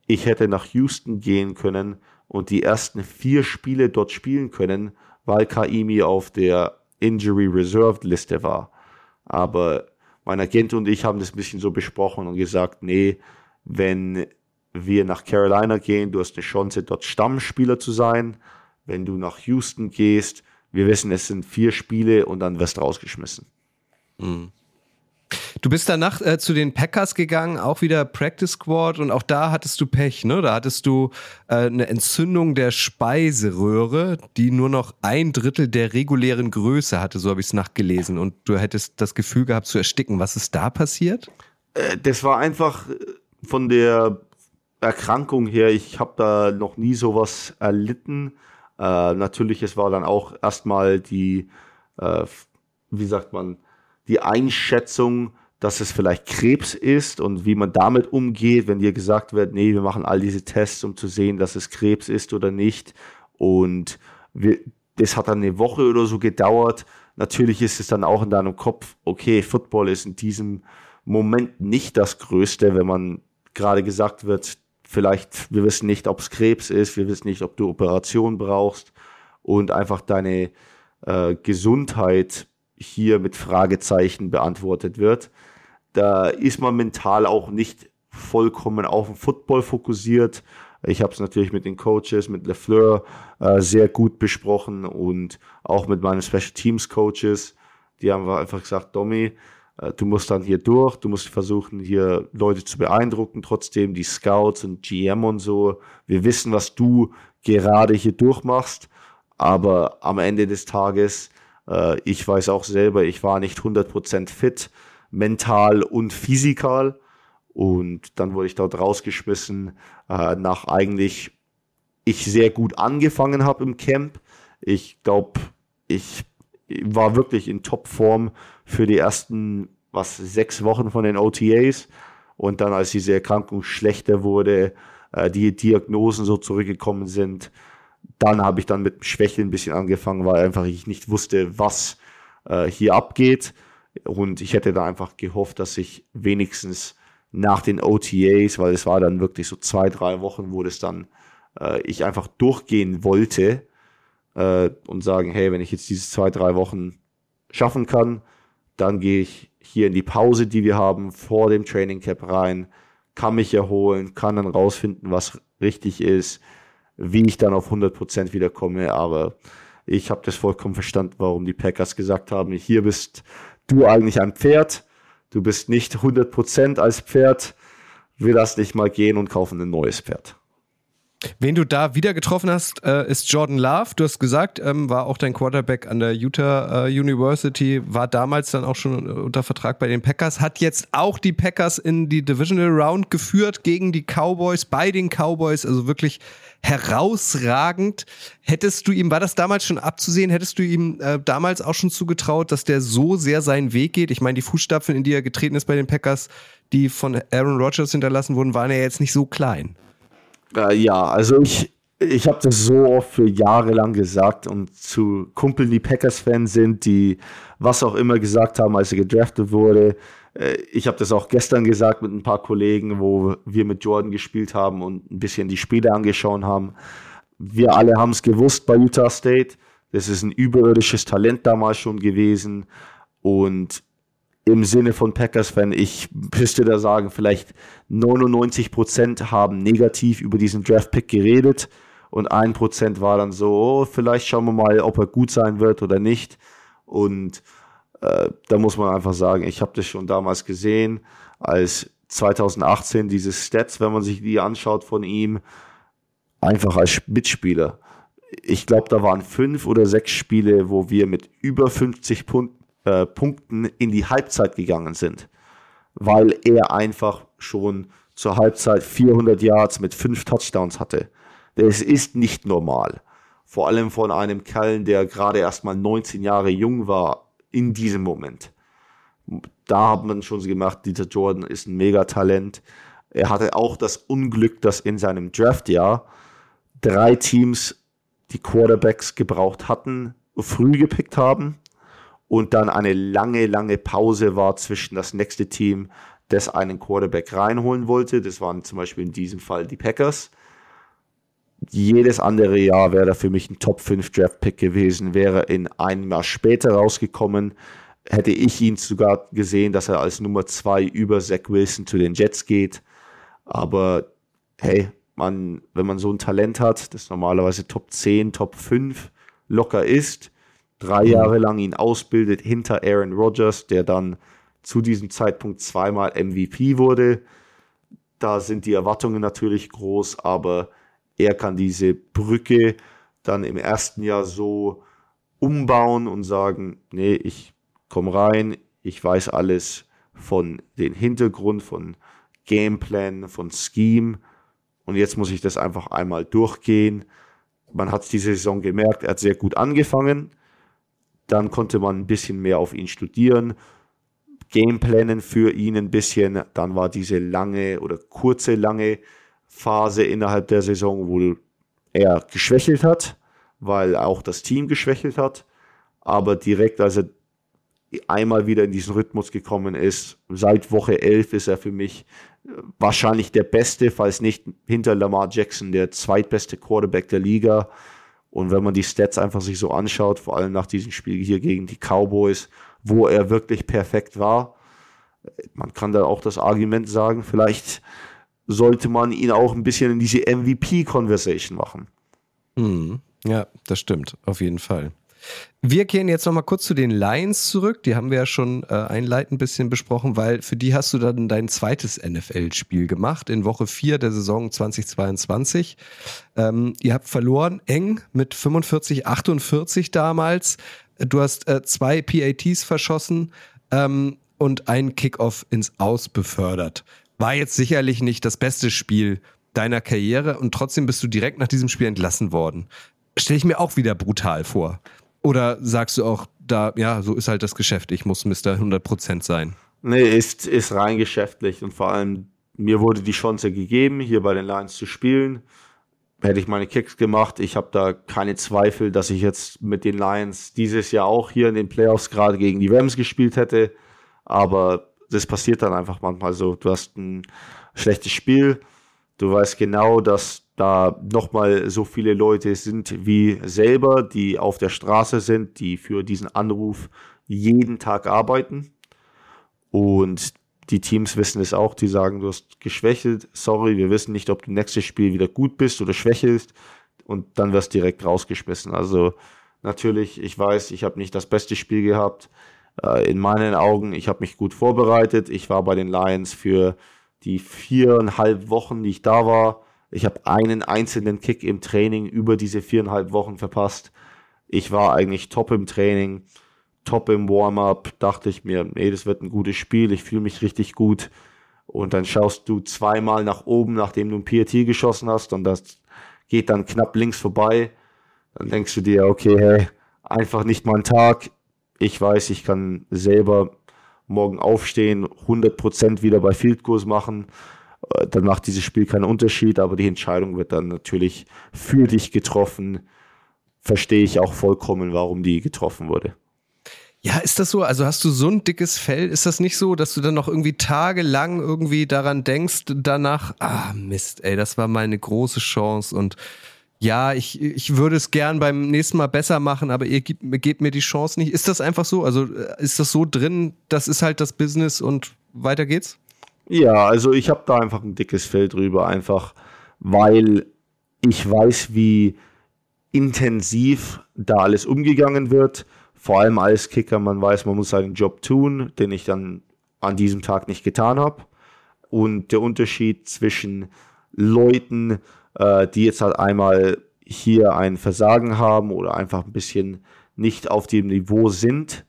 Ich hätte nach Houston gehen können und die ersten vier Spiele dort spielen können, weil Kaimi auf der Injury Reserved Liste war. Aber mein Agent und ich haben das ein bisschen so besprochen und gesagt, nee, wenn wir nach Carolina gehen, du hast eine Chance, dort Stammspieler zu sein. Wenn du nach Houston gehst, wir wissen, es sind vier Spiele und dann wirst du rausgeschmissen. Mhm. Du bist danach äh, zu den Packers gegangen, auch wieder Practice Squad und auch da hattest du Pech, ne? Da hattest du äh, eine Entzündung der Speiseröhre, die nur noch ein Drittel der regulären Größe hatte, so habe ich es nachgelesen. Und du hättest das Gefühl gehabt zu ersticken. Was ist da passiert? Äh, das war einfach äh, von der Erkrankung her, ich habe da noch nie sowas erlitten. Äh, natürlich, es war dann auch erstmal die, äh, wie sagt man, die Einschätzung, dass es vielleicht Krebs ist und wie man damit umgeht, wenn dir gesagt wird, nee, wir machen all diese Tests, um zu sehen, dass es Krebs ist oder nicht. Und wir, das hat dann eine Woche oder so gedauert. Natürlich ist es dann auch in deinem Kopf, okay, Football ist in diesem Moment nicht das Größte, wenn man gerade gesagt wird, vielleicht, wir wissen nicht, ob es Krebs ist, wir wissen nicht, ob du Operation brauchst und einfach deine äh, Gesundheit hier mit Fragezeichen beantwortet wird. Da ist man mental auch nicht vollkommen auf den Football fokussiert. Ich habe es natürlich mit den Coaches, mit LeFleur äh, sehr gut besprochen und auch mit meinen Special Teams Coaches. Die haben einfach gesagt, Domi, äh, du musst dann hier durch, du musst versuchen, hier Leute zu beeindrucken, trotzdem die Scouts und GM und so. Wir wissen, was du gerade hier durchmachst, aber am Ende des Tages äh, ich weiß auch selber, ich war nicht 100% fit, mental und physikal. Und dann wurde ich dort rausgeschmissen, äh, nach eigentlich ich sehr gut angefangen habe im Camp. Ich glaube, ich war wirklich in Topform für die ersten was sechs Wochen von den OTAs. Und dann, als diese Erkrankung schlechter wurde, äh, die Diagnosen so zurückgekommen sind, dann habe ich dann mit Schwächeln ein bisschen angefangen, weil einfach ich nicht wusste, was äh, hier abgeht. Und ich hätte da einfach gehofft, dass ich wenigstens nach den OTAs, weil es war dann wirklich so zwei, drei Wochen, wo das dann äh, ich einfach durchgehen wollte äh, und sagen, hey, wenn ich jetzt diese zwei, drei Wochen schaffen kann, dann gehe ich hier in die Pause, die wir haben, vor dem Training Cap rein, kann mich erholen, kann dann rausfinden, was richtig ist, wie ich dann auf 100% wiederkomme. Aber ich habe das vollkommen verstanden, warum die Packers gesagt haben, hier bist du eigentlich ein Pferd, du bist nicht 100% als Pferd, wir lassen dich mal gehen und kaufen ein neues Pferd. Wen du da wieder getroffen hast, äh, ist Jordan Love. Du hast gesagt, ähm, war auch dein Quarterback an der Utah äh, University, war damals dann auch schon unter Vertrag bei den Packers, hat jetzt auch die Packers in die Divisional Round geführt gegen die Cowboys, bei den Cowboys, also wirklich herausragend. Hättest du ihm, war das damals schon abzusehen, hättest du ihm äh, damals auch schon zugetraut, dass der so sehr seinen Weg geht? Ich meine, die Fußstapfen, in die er getreten ist bei den Packers, die von Aaron Rodgers hinterlassen wurden, waren ja jetzt nicht so klein. Äh, ja, also ich, ich habe das so oft für Jahre lang gesagt und zu Kumpeln, die Packers-Fans sind, die was auch immer gesagt haben, als er gedraftet wurde. Äh, ich habe das auch gestern gesagt mit ein paar Kollegen, wo wir mit Jordan gespielt haben und ein bisschen die Spiele angeschaut haben. Wir alle haben es gewusst bei Utah State. Das ist ein überirdisches Talent damals schon gewesen. Und im Sinne von Packers-Fan, ich müsste da sagen, vielleicht 99% haben negativ über diesen Draft-Pick geredet und ein Prozent war dann so, oh, vielleicht schauen wir mal, ob er gut sein wird oder nicht. Und äh, da muss man einfach sagen, ich habe das schon damals gesehen, als 2018 diese Stats, wenn man sich die anschaut von ihm, einfach als Mitspieler. Ich glaube, da waren fünf oder sechs Spiele, wo wir mit über 50 Punkten äh, Punkten in die Halbzeit gegangen sind, weil er einfach schon zur Halbzeit 400 Yards mit fünf Touchdowns hatte. Das ist nicht normal. Vor allem von einem Kerl, der gerade erst mal 19 Jahre jung war in diesem Moment. Da hat man schon gemacht, dieser Jordan ist ein Megatalent. Er hatte auch das Unglück, dass in seinem Draftjahr drei Teams die Quarterbacks gebraucht hatten, früh gepickt haben und dann eine lange, lange Pause war zwischen das nächste Team, das einen Quarterback reinholen wollte. Das waren zum Beispiel in diesem Fall die Packers. Jedes andere Jahr wäre da für mich ein Top 5 Draft Pick gewesen, wäre in einem Jahr später rausgekommen, hätte ich ihn sogar gesehen, dass er als Nummer 2 über Zach Wilson zu den Jets geht. Aber hey, man, wenn man so ein Talent hat, das normalerweise Top 10, Top 5 locker ist, drei mhm. Jahre lang ihn ausbildet hinter Aaron Rodgers, der dann zu diesem Zeitpunkt zweimal MVP wurde. Da sind die Erwartungen natürlich groß, aber er kann diese Brücke dann im ersten Jahr so umbauen und sagen, nee, ich komme rein, ich weiß alles von den Hintergrund, von Gameplan, von Scheme und jetzt muss ich das einfach einmal durchgehen. Man hat es diese Saison gemerkt, er hat sehr gut angefangen, dann konnte man ein bisschen mehr auf ihn studieren, Gameplanen für ihn ein bisschen. Dann war diese lange oder kurze, lange Phase innerhalb der Saison, wo er geschwächelt hat, weil auch das Team geschwächelt hat. Aber direkt, als er einmal wieder in diesen Rhythmus gekommen ist, seit Woche 11 ist er für mich wahrscheinlich der beste, falls nicht hinter Lamar Jackson der zweitbeste Quarterback der Liga. Und wenn man die Stats einfach sich so anschaut, vor allem nach diesem Spiel hier gegen die Cowboys, wo er wirklich perfekt war, man kann da auch das Argument sagen, vielleicht sollte man ihn auch ein bisschen in diese MVP-Conversation machen. Hm, ja, das stimmt, auf jeden Fall. Wir kehren jetzt nochmal kurz zu den Lions zurück. Die haben wir ja schon äh, einleitend ein bisschen besprochen, weil für die hast du dann dein zweites NFL-Spiel gemacht in Woche 4 der Saison 2022. Ähm, ihr habt verloren, eng mit 45, 48 damals. Du hast äh, zwei PATs verschossen ähm, und einen Kickoff ins Aus befördert. War jetzt sicherlich nicht das beste Spiel deiner Karriere und trotzdem bist du direkt nach diesem Spiel entlassen worden. Stelle ich mir auch wieder brutal vor. Oder sagst du auch, da, ja, so ist halt das Geschäft, ich muss Mr. 100% sein? Nee, ist, ist rein geschäftlich und vor allem mir wurde die Chance gegeben, hier bei den Lions zu spielen. Hätte ich meine Kicks gemacht. Ich habe da keine Zweifel, dass ich jetzt mit den Lions dieses Jahr auch hier in den Playoffs gerade gegen die Rams gespielt hätte. Aber das passiert dann einfach manchmal so. Du hast ein schlechtes Spiel. Du weißt genau, dass da nochmal so viele Leute sind wie selber, die auf der Straße sind, die für diesen Anruf jeden Tag arbeiten. Und die Teams wissen es auch, die sagen, du hast geschwächelt, sorry, wir wissen nicht, ob du nächstes Spiel wieder gut bist oder schwächelst und dann wirst direkt rausgeschmissen. Also natürlich, ich weiß, ich habe nicht das beste Spiel gehabt. Äh, in meinen Augen, ich habe mich gut vorbereitet. Ich war bei den Lions für die viereinhalb Wochen, die ich da war, ich habe einen einzelnen Kick im Training über diese viereinhalb Wochen verpasst. Ich war eigentlich top im Training, top im Warm-up. Dachte ich mir, nee, das wird ein gutes Spiel. Ich fühle mich richtig gut. Und dann schaust du zweimal nach oben, nachdem du ein PRT geschossen hast und das geht dann knapp links vorbei. Dann denkst du dir, okay, hey, einfach nicht mein Tag. Ich weiß, ich kann selber morgen aufstehen, 100% wieder bei Field Goals machen dann macht dieses Spiel keinen Unterschied, aber die Entscheidung wird dann natürlich für dich getroffen. Verstehe ich auch vollkommen, warum die getroffen wurde. Ja, ist das so? Also hast du so ein dickes Fell? Ist das nicht so, dass du dann noch irgendwie tagelang irgendwie daran denkst, danach, ah Mist, ey, das war meine große Chance und ja, ich, ich würde es gern beim nächsten Mal besser machen, aber ihr gebt, gebt mir die Chance nicht. Ist das einfach so? Also äh, ist das so drin, das ist halt das Business und weiter geht's? Ja, also ich habe da einfach ein dickes Fell drüber, einfach weil ich weiß, wie intensiv da alles umgegangen wird. Vor allem als Kicker, man weiß, man muss seinen Job tun, den ich dann an diesem Tag nicht getan habe. Und der Unterschied zwischen Leuten, äh, die jetzt halt einmal hier ein Versagen haben oder einfach ein bisschen nicht auf dem Niveau sind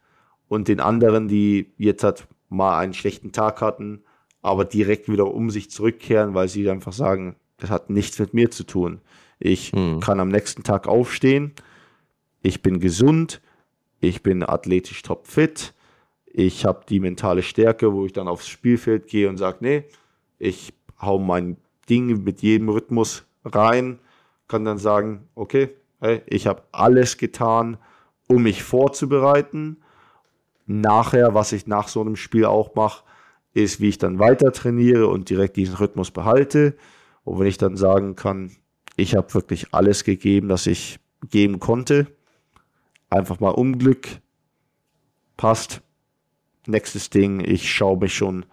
und den anderen, die jetzt halt mal einen schlechten Tag hatten aber direkt wieder um sich zurückkehren, weil sie einfach sagen, das hat nichts mit mir zu tun. Ich hm. kann am nächsten Tag aufstehen. Ich bin gesund. Ich bin athletisch topfit. Ich habe die mentale Stärke, wo ich dann aufs Spielfeld gehe und sage, nee, ich hau mein Ding mit jedem Rhythmus rein, kann dann sagen, okay, hey, ich habe alles getan, um mich vorzubereiten. Nachher, was ich nach so einem Spiel auch mache, ist, wie ich dann weiter trainiere und direkt diesen Rhythmus behalte. Und wenn ich dann sagen kann, ich habe wirklich alles gegeben, das ich geben konnte, einfach mal Unglück, passt, nächstes Ding, ich schaue mich schon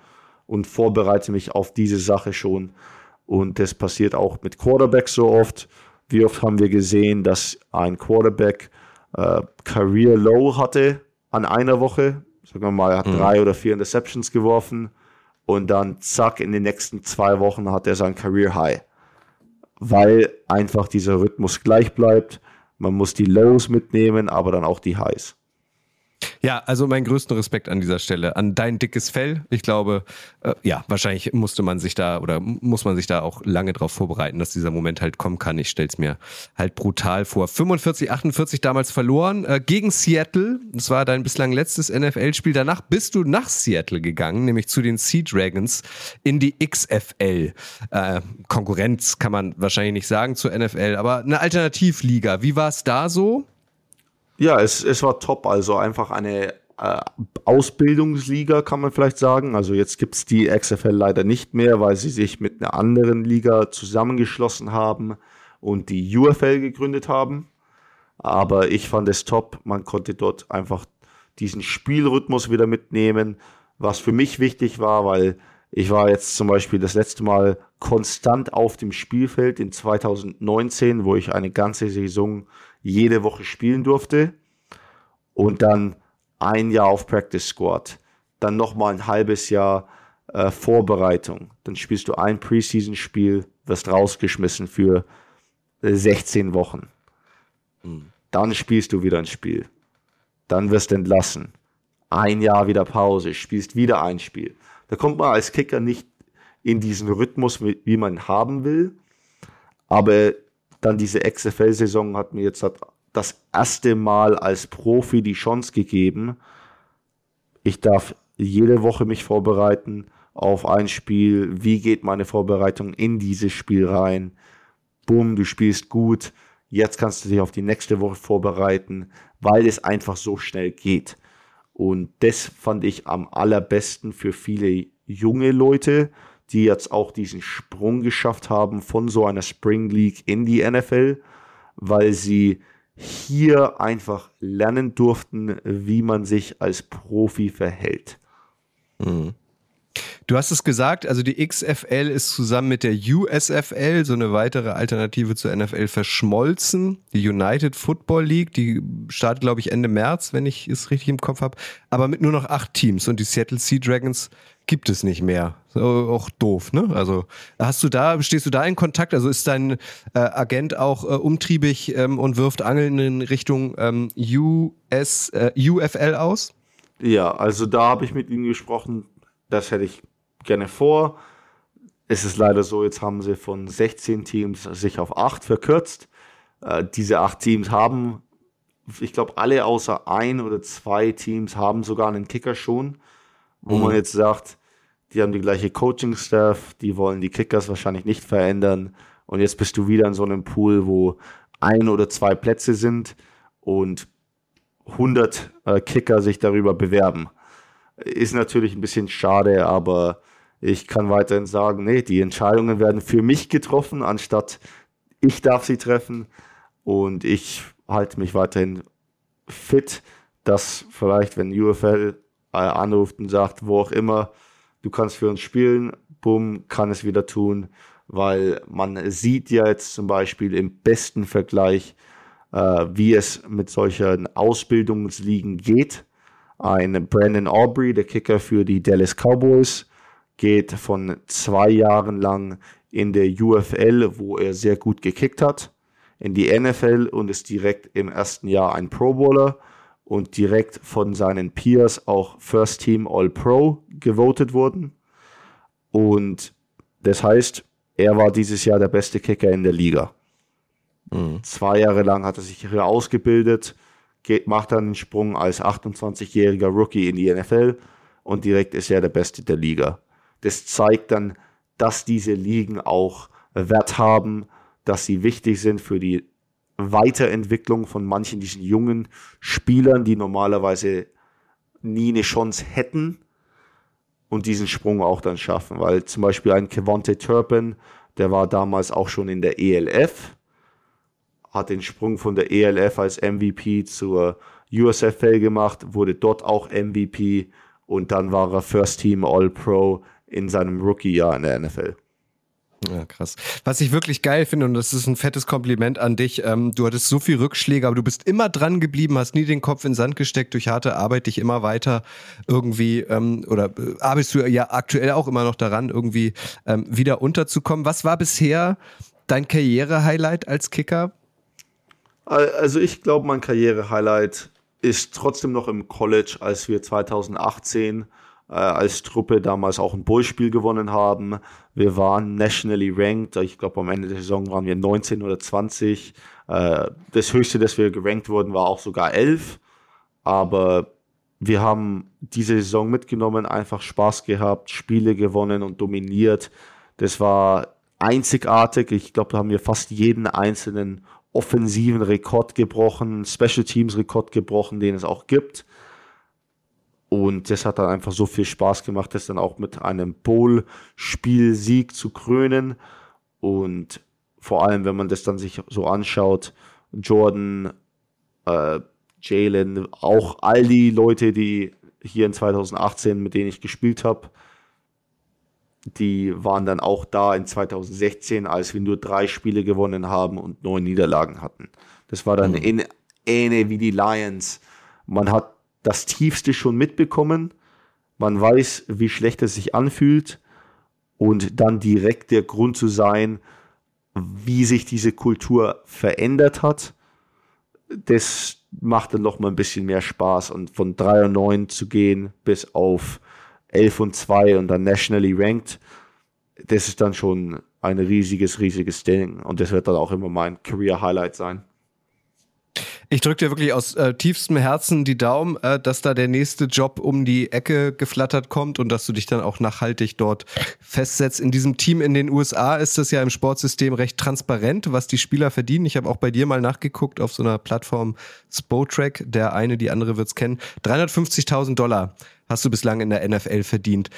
und vorbereite mich auf diese Sache schon. Und das passiert auch mit Quarterbacks so oft. Wie oft haben wir gesehen, dass ein Quarterback äh, Career Low hatte an einer Woche? Sagen wir mal, er hat mhm. drei oder vier Interceptions geworfen und dann zack, in den nächsten zwei Wochen hat er sein Career High. Weil einfach dieser Rhythmus gleich bleibt. Man muss die Lows mitnehmen, aber dann auch die Highs. Ja, also meinen größten Respekt an dieser Stelle, an dein dickes Fell. Ich glaube, äh, ja, wahrscheinlich musste man sich da oder muss man sich da auch lange darauf vorbereiten, dass dieser Moment halt kommen kann. Ich stell's mir halt brutal vor. 45, 48 damals verloren äh, gegen Seattle. Das war dein bislang letztes NFL-Spiel. Danach bist du nach Seattle gegangen, nämlich zu den Sea Dragons in die XFL. Äh, Konkurrenz kann man wahrscheinlich nicht sagen zur NFL, aber eine Alternativliga. Wie war es da so? Ja, es, es war top. Also einfach eine äh, Ausbildungsliga, kann man vielleicht sagen. Also jetzt gibt es die XFL leider nicht mehr, weil sie sich mit einer anderen Liga zusammengeschlossen haben und die UFL gegründet haben. Aber ich fand es top. Man konnte dort einfach diesen Spielrhythmus wieder mitnehmen, was für mich wichtig war, weil ich war jetzt zum Beispiel das letzte Mal konstant auf dem Spielfeld in 2019, wo ich eine ganze Saison jede Woche spielen durfte und dann ein Jahr auf Practice Squad, dann nochmal ein halbes Jahr äh, Vorbereitung, dann spielst du ein Preseason-Spiel, wirst rausgeschmissen für 16 äh, Wochen. Mhm. Dann spielst du wieder ein Spiel. Dann wirst du entlassen. Ein Jahr wieder Pause, spielst wieder ein Spiel. Da kommt man als Kicker nicht in diesen Rhythmus, wie man haben will. Aber dann diese XFL-Saison hat mir jetzt das erste Mal als Profi die Chance gegeben. Ich darf jede Woche mich vorbereiten auf ein Spiel. Wie geht meine Vorbereitung in dieses Spiel rein? Boom, du spielst gut. Jetzt kannst du dich auf die nächste Woche vorbereiten, weil es einfach so schnell geht. Und das fand ich am allerbesten für viele junge Leute, die jetzt auch diesen Sprung geschafft haben von so einer Spring League in die NFL, weil sie hier einfach lernen durften, wie man sich als Profi verhält. Mhm. Du hast es gesagt, also die XFL ist zusammen mit der USFL, so eine weitere Alternative zur NFL, verschmolzen. Die United Football League, die startet, glaube ich, Ende März, wenn ich es richtig im Kopf habe, aber mit nur noch acht Teams und die Seattle Sea Dragons gibt es nicht mehr. Auch doof, ne? Also hast du da, stehst du da in Kontakt? Also ist dein äh, Agent auch äh, umtriebig ähm, und wirft Angeln in Richtung ähm, US, äh, UFL aus? Ja, also da habe ich mit ihm gesprochen. Das hätte ich gerne vor. Es ist leider so, jetzt haben sie von 16 Teams sich auf 8 verkürzt. Äh, diese 8 Teams haben, ich glaube, alle außer ein oder zwei Teams haben sogar einen Kicker schon, wo mhm. man jetzt sagt, die haben die gleiche Coaching-Staff, die wollen die Kickers wahrscheinlich nicht verändern. Und jetzt bist du wieder in so einem Pool, wo ein oder zwei Plätze sind und 100 äh, Kicker sich darüber bewerben. Ist natürlich ein bisschen schade, aber ich kann weiterhin sagen, nee, die Entscheidungen werden für mich getroffen, anstatt ich darf sie treffen. Und ich halte mich weiterhin fit, dass vielleicht, wenn UFL äh, anruft und sagt, wo auch immer, du kannst für uns spielen, bumm, kann es wieder tun, weil man sieht ja jetzt zum Beispiel im besten Vergleich, äh, wie es mit solchen Ausbildungsligen geht. Ein Brandon Aubrey, der Kicker für die Dallas Cowboys, geht von zwei Jahren lang in der UFL, wo er sehr gut gekickt hat, in die NFL und ist direkt im ersten Jahr ein Pro Bowler und direkt von seinen Peers auch First Team All Pro gewotet wurden. Und das heißt, er war dieses Jahr der beste Kicker in der Liga. Mhm. Zwei Jahre lang hat er sich hier ausgebildet, geht, macht dann einen Sprung als 28-jähriger Rookie in die NFL und direkt ist er der Beste der Liga. Das zeigt dann, dass diese Ligen auch Wert haben, dass sie wichtig sind für die Weiterentwicklung von manchen diesen jungen Spielern, die normalerweise nie eine Chance hätten und diesen Sprung auch dann schaffen. Weil zum Beispiel ein Kevonte Turpin, der war damals auch schon in der ELF, hat den Sprung von der ELF als MVP zur USFL gemacht, wurde dort auch MVP und dann war er First Team All-Pro in seinem Rookie-Jahr in der NFL. Ja, krass. Was ich wirklich geil finde, und das ist ein fettes Kompliment an dich, ähm, du hattest so viel Rückschläge, aber du bist immer dran geblieben, hast nie den Kopf in den Sand gesteckt, durch harte Arbeit dich immer weiter irgendwie, ähm, oder äh, arbeitest du ja aktuell auch immer noch daran, irgendwie ähm, wieder unterzukommen. Was war bisher dein Karriere-Highlight als Kicker? Also ich glaube, mein Karriere-Highlight ist trotzdem noch im College, als wir 2018 äh, als Truppe damals auch ein Bowl-Spiel gewonnen haben. Wir waren nationally ranked. Ich glaube, am Ende der Saison waren wir 19 oder 20. Äh, das höchste, das wir gerankt wurden, war auch sogar 11. Aber wir haben diese Saison mitgenommen, einfach Spaß gehabt, Spiele gewonnen und dominiert. Das war einzigartig. Ich glaube, da haben wir fast jeden einzelnen offensiven Rekord gebrochen, Special Teams Rekord gebrochen, den es auch gibt. Und das hat dann einfach so viel Spaß gemacht, das dann auch mit einem Bowl-Spielsieg zu krönen. Und vor allem, wenn man das dann sich so anschaut, Jordan, äh, Jalen, auch all die Leute, die hier in 2018, mit denen ich gespielt habe, die waren dann auch da in 2016, als wir nur drei Spiele gewonnen haben und neun Niederlagen hatten. Das war dann mhm. ähnlich wie die Lions. Man hat das Tiefste schon mitbekommen. Man weiß, wie schlecht es sich anfühlt. Und dann direkt der Grund zu sein, wie sich diese Kultur verändert hat, das macht dann noch mal ein bisschen mehr Spaß. Und von 3 und 9 zu gehen bis auf 11 und 2 und dann nationally ranked, das ist dann schon ein riesiges, riesiges Ding. Und das wird dann auch immer mein Career Highlight sein. Ich drücke dir wirklich aus äh, tiefstem Herzen die Daumen, äh, dass da der nächste Job um die Ecke geflattert kommt und dass du dich dann auch nachhaltig dort festsetzt. In diesem Team in den USA ist das ja im Sportsystem recht transparent, was die Spieler verdienen. Ich habe auch bei dir mal nachgeguckt auf so einer Plattform Spotrack. Der eine, die andere wird's kennen. 350.000 Dollar hast du bislang in der NFL verdient.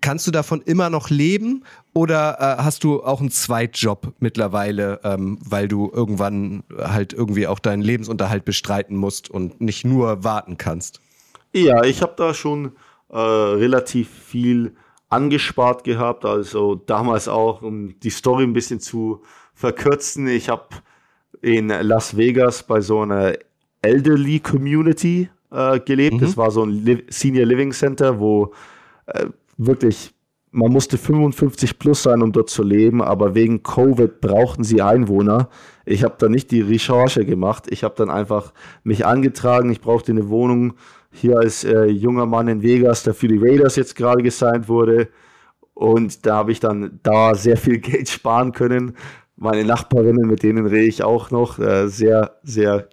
Kannst du davon immer noch leben oder äh, hast du auch einen Zweitjob mittlerweile, ähm, weil du irgendwann halt irgendwie auch deinen Lebensunterhalt bestreiten musst und nicht nur warten kannst? Ja, ich habe da schon äh, relativ viel angespart gehabt. Also damals auch, um die Story ein bisschen zu verkürzen. Ich habe in Las Vegas bei so einer Elderly Community äh, gelebt. Mhm. Das war so ein Li Senior Living Center, wo äh, wirklich man musste 55 plus sein, um dort zu leben, aber wegen Covid brauchten sie Einwohner. Ich habe da nicht die Recherche gemacht. Ich habe dann einfach mich angetragen. Ich brauchte eine Wohnung hier als äh, junger Mann in Vegas, der für die Raiders jetzt gerade gesigned wurde. Und da habe ich dann da sehr viel *laughs* Geld sparen können. Meine Nachbarinnen, mit denen rede ich auch noch, äh, sehr, sehr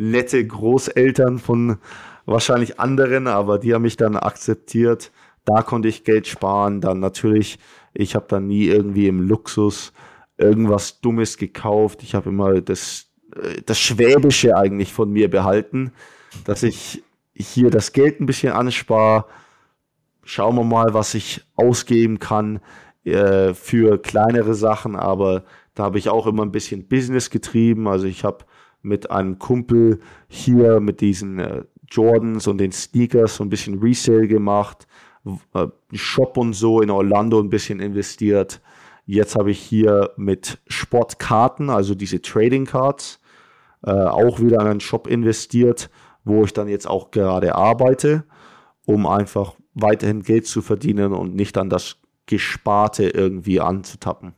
nette Großeltern von wahrscheinlich anderen, aber die haben mich dann akzeptiert. Da konnte ich Geld sparen. Dann natürlich, ich habe dann nie irgendwie im Luxus irgendwas Dummes gekauft. Ich habe immer das, äh, das Schwäbische eigentlich von mir behalten, dass ich hier das Geld ein bisschen anspare. Schauen wir mal, was ich ausgeben kann äh, für kleinere Sachen, aber da habe ich auch immer ein bisschen Business getrieben. Also ich habe mit einem Kumpel hier mit diesen äh, Jordans und den Sneakers so ein bisschen Resale gemacht, äh, Shop und so in Orlando ein bisschen investiert. Jetzt habe ich hier mit Sportkarten, also diese Trading Cards, äh, auch wieder in einen Shop investiert, wo ich dann jetzt auch gerade arbeite, um einfach weiterhin Geld zu verdienen und nicht an das Gesparte irgendwie anzutappen.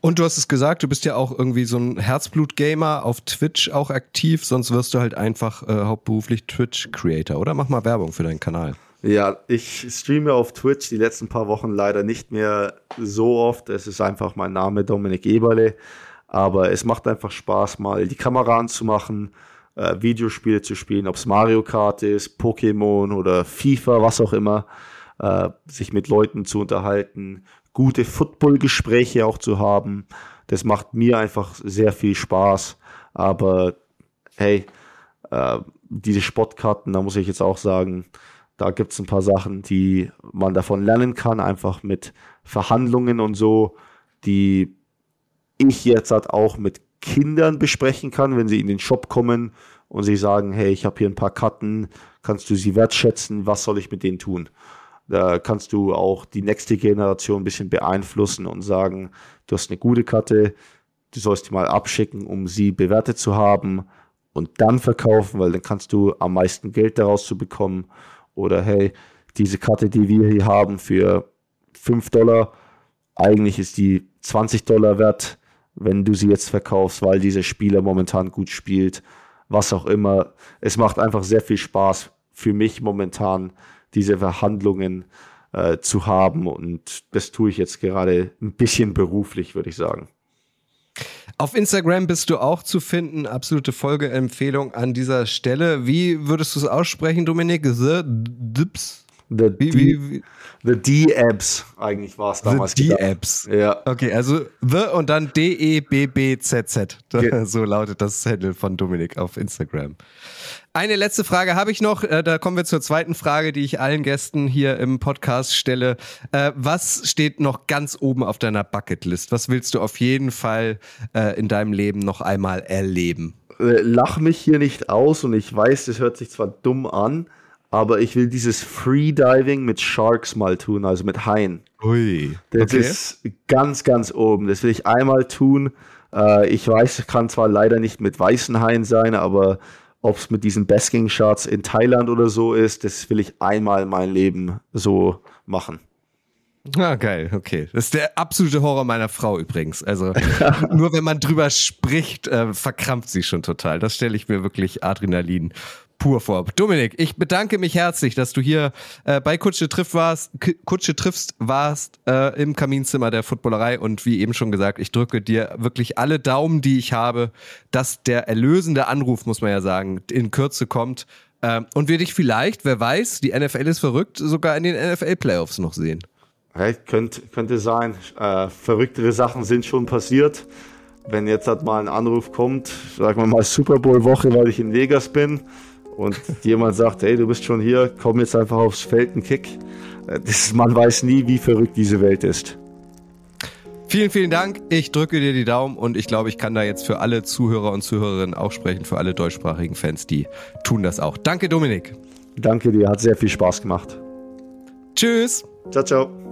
Und du hast es gesagt, du bist ja auch irgendwie so ein Herzblut-Gamer auf Twitch auch aktiv, sonst wirst du halt einfach äh, hauptberuflich Twitch-Creator, oder? Mach mal Werbung für deinen Kanal. Ja, ich streame auf Twitch die letzten paar Wochen leider nicht mehr so oft. Es ist einfach mein Name, Dominik Eberle. Aber es macht einfach Spaß, mal die Kamera anzumachen, äh, Videospiele zu spielen, ob es Mario Kart ist, Pokémon oder FIFA, was auch immer, äh, sich mit Leuten zu unterhalten, gute Football-Gespräche auch zu haben. Das macht mir einfach sehr viel Spaß. Aber hey, äh, diese Sportkarten, da muss ich jetzt auch sagen, da gibt es ein paar Sachen, die man davon lernen kann, einfach mit Verhandlungen und so, die ich jetzt halt auch mit Kindern besprechen kann, wenn sie in den Shop kommen und sie sagen, hey, ich habe hier ein paar Karten, kannst du sie wertschätzen, was soll ich mit denen tun? Da kannst du auch die nächste Generation ein bisschen beeinflussen und sagen, du hast eine gute Karte, du sollst die mal abschicken, um sie bewertet zu haben und dann verkaufen, weil dann kannst du am meisten Geld daraus zu bekommen. Oder hey, diese Karte, die wir hier haben für 5 Dollar, eigentlich ist die 20 Dollar wert, wenn du sie jetzt verkaufst, weil dieser Spieler momentan gut spielt, was auch immer. Es macht einfach sehr viel Spaß für mich momentan, diese Verhandlungen äh, zu haben und das tue ich jetzt gerade ein bisschen beruflich, würde ich sagen. Auf Instagram bist du auch zu finden. Absolute Folgeempfehlung an dieser Stelle. Wie würdest du es aussprechen, Dominik? The Dips? The, wie, wie, wie? the D-Apps eigentlich war es damals. The D-Apps. Ja. Okay, also The und dann D-E-B-B-Z-Z. *laughs* So lautet das Handle von Dominik auf Instagram. Eine letzte Frage habe ich noch. Äh, da kommen wir zur zweiten Frage, die ich allen Gästen hier im Podcast stelle. Äh, was steht noch ganz oben auf deiner Bucketlist? Was willst du auf jeden Fall äh, in deinem Leben noch einmal erleben? Lach mich hier nicht aus und ich weiß, das hört sich zwar dumm an, aber ich will dieses Freediving mit Sharks mal tun, also mit Haien. Ui. Das okay. ist ganz, ganz oben. Das will ich einmal tun. Ich weiß, es kann zwar leider nicht mit weißen Haien sein, aber ob es mit diesen Basking Shots in Thailand oder so ist, das will ich einmal in meinem Leben so machen. Ah, geil, okay. Das ist der absolute Horror meiner Frau übrigens. Also *laughs* nur wenn man drüber spricht, äh, verkrampft sie schon total. Das stelle ich mir wirklich Adrenalin pur vor. Dominik, ich bedanke mich herzlich, dass du hier äh, bei Kutsche triff warst, Kutsche triffst warst äh, im Kaminzimmer der Footballerei und wie eben schon gesagt, ich drücke dir wirklich alle Daumen, die ich habe, dass der erlösende Anruf, muss man ja sagen, in Kürze kommt äh, und wir dich vielleicht, wer weiß, die NFL ist verrückt, sogar in den NFL Playoffs noch sehen. Ja, könnte, könnte sein. Äh, verrücktere Sachen sind schon passiert. Wenn jetzt halt mal ein Anruf kommt, sagen wir mal Super Bowl Woche, weil ich in Vegas bin, und jemand sagt, hey, du bist schon hier, komm jetzt einfach aufs Feld einen Kick. Das, man weiß nie, wie verrückt diese Welt ist. Vielen, vielen Dank. Ich drücke dir die Daumen und ich glaube, ich kann da jetzt für alle Zuhörer und Zuhörerinnen auch sprechen, für alle deutschsprachigen Fans, die tun das auch. Danke, Dominik. Danke dir, hat sehr viel Spaß gemacht. Tschüss. Ciao, ciao.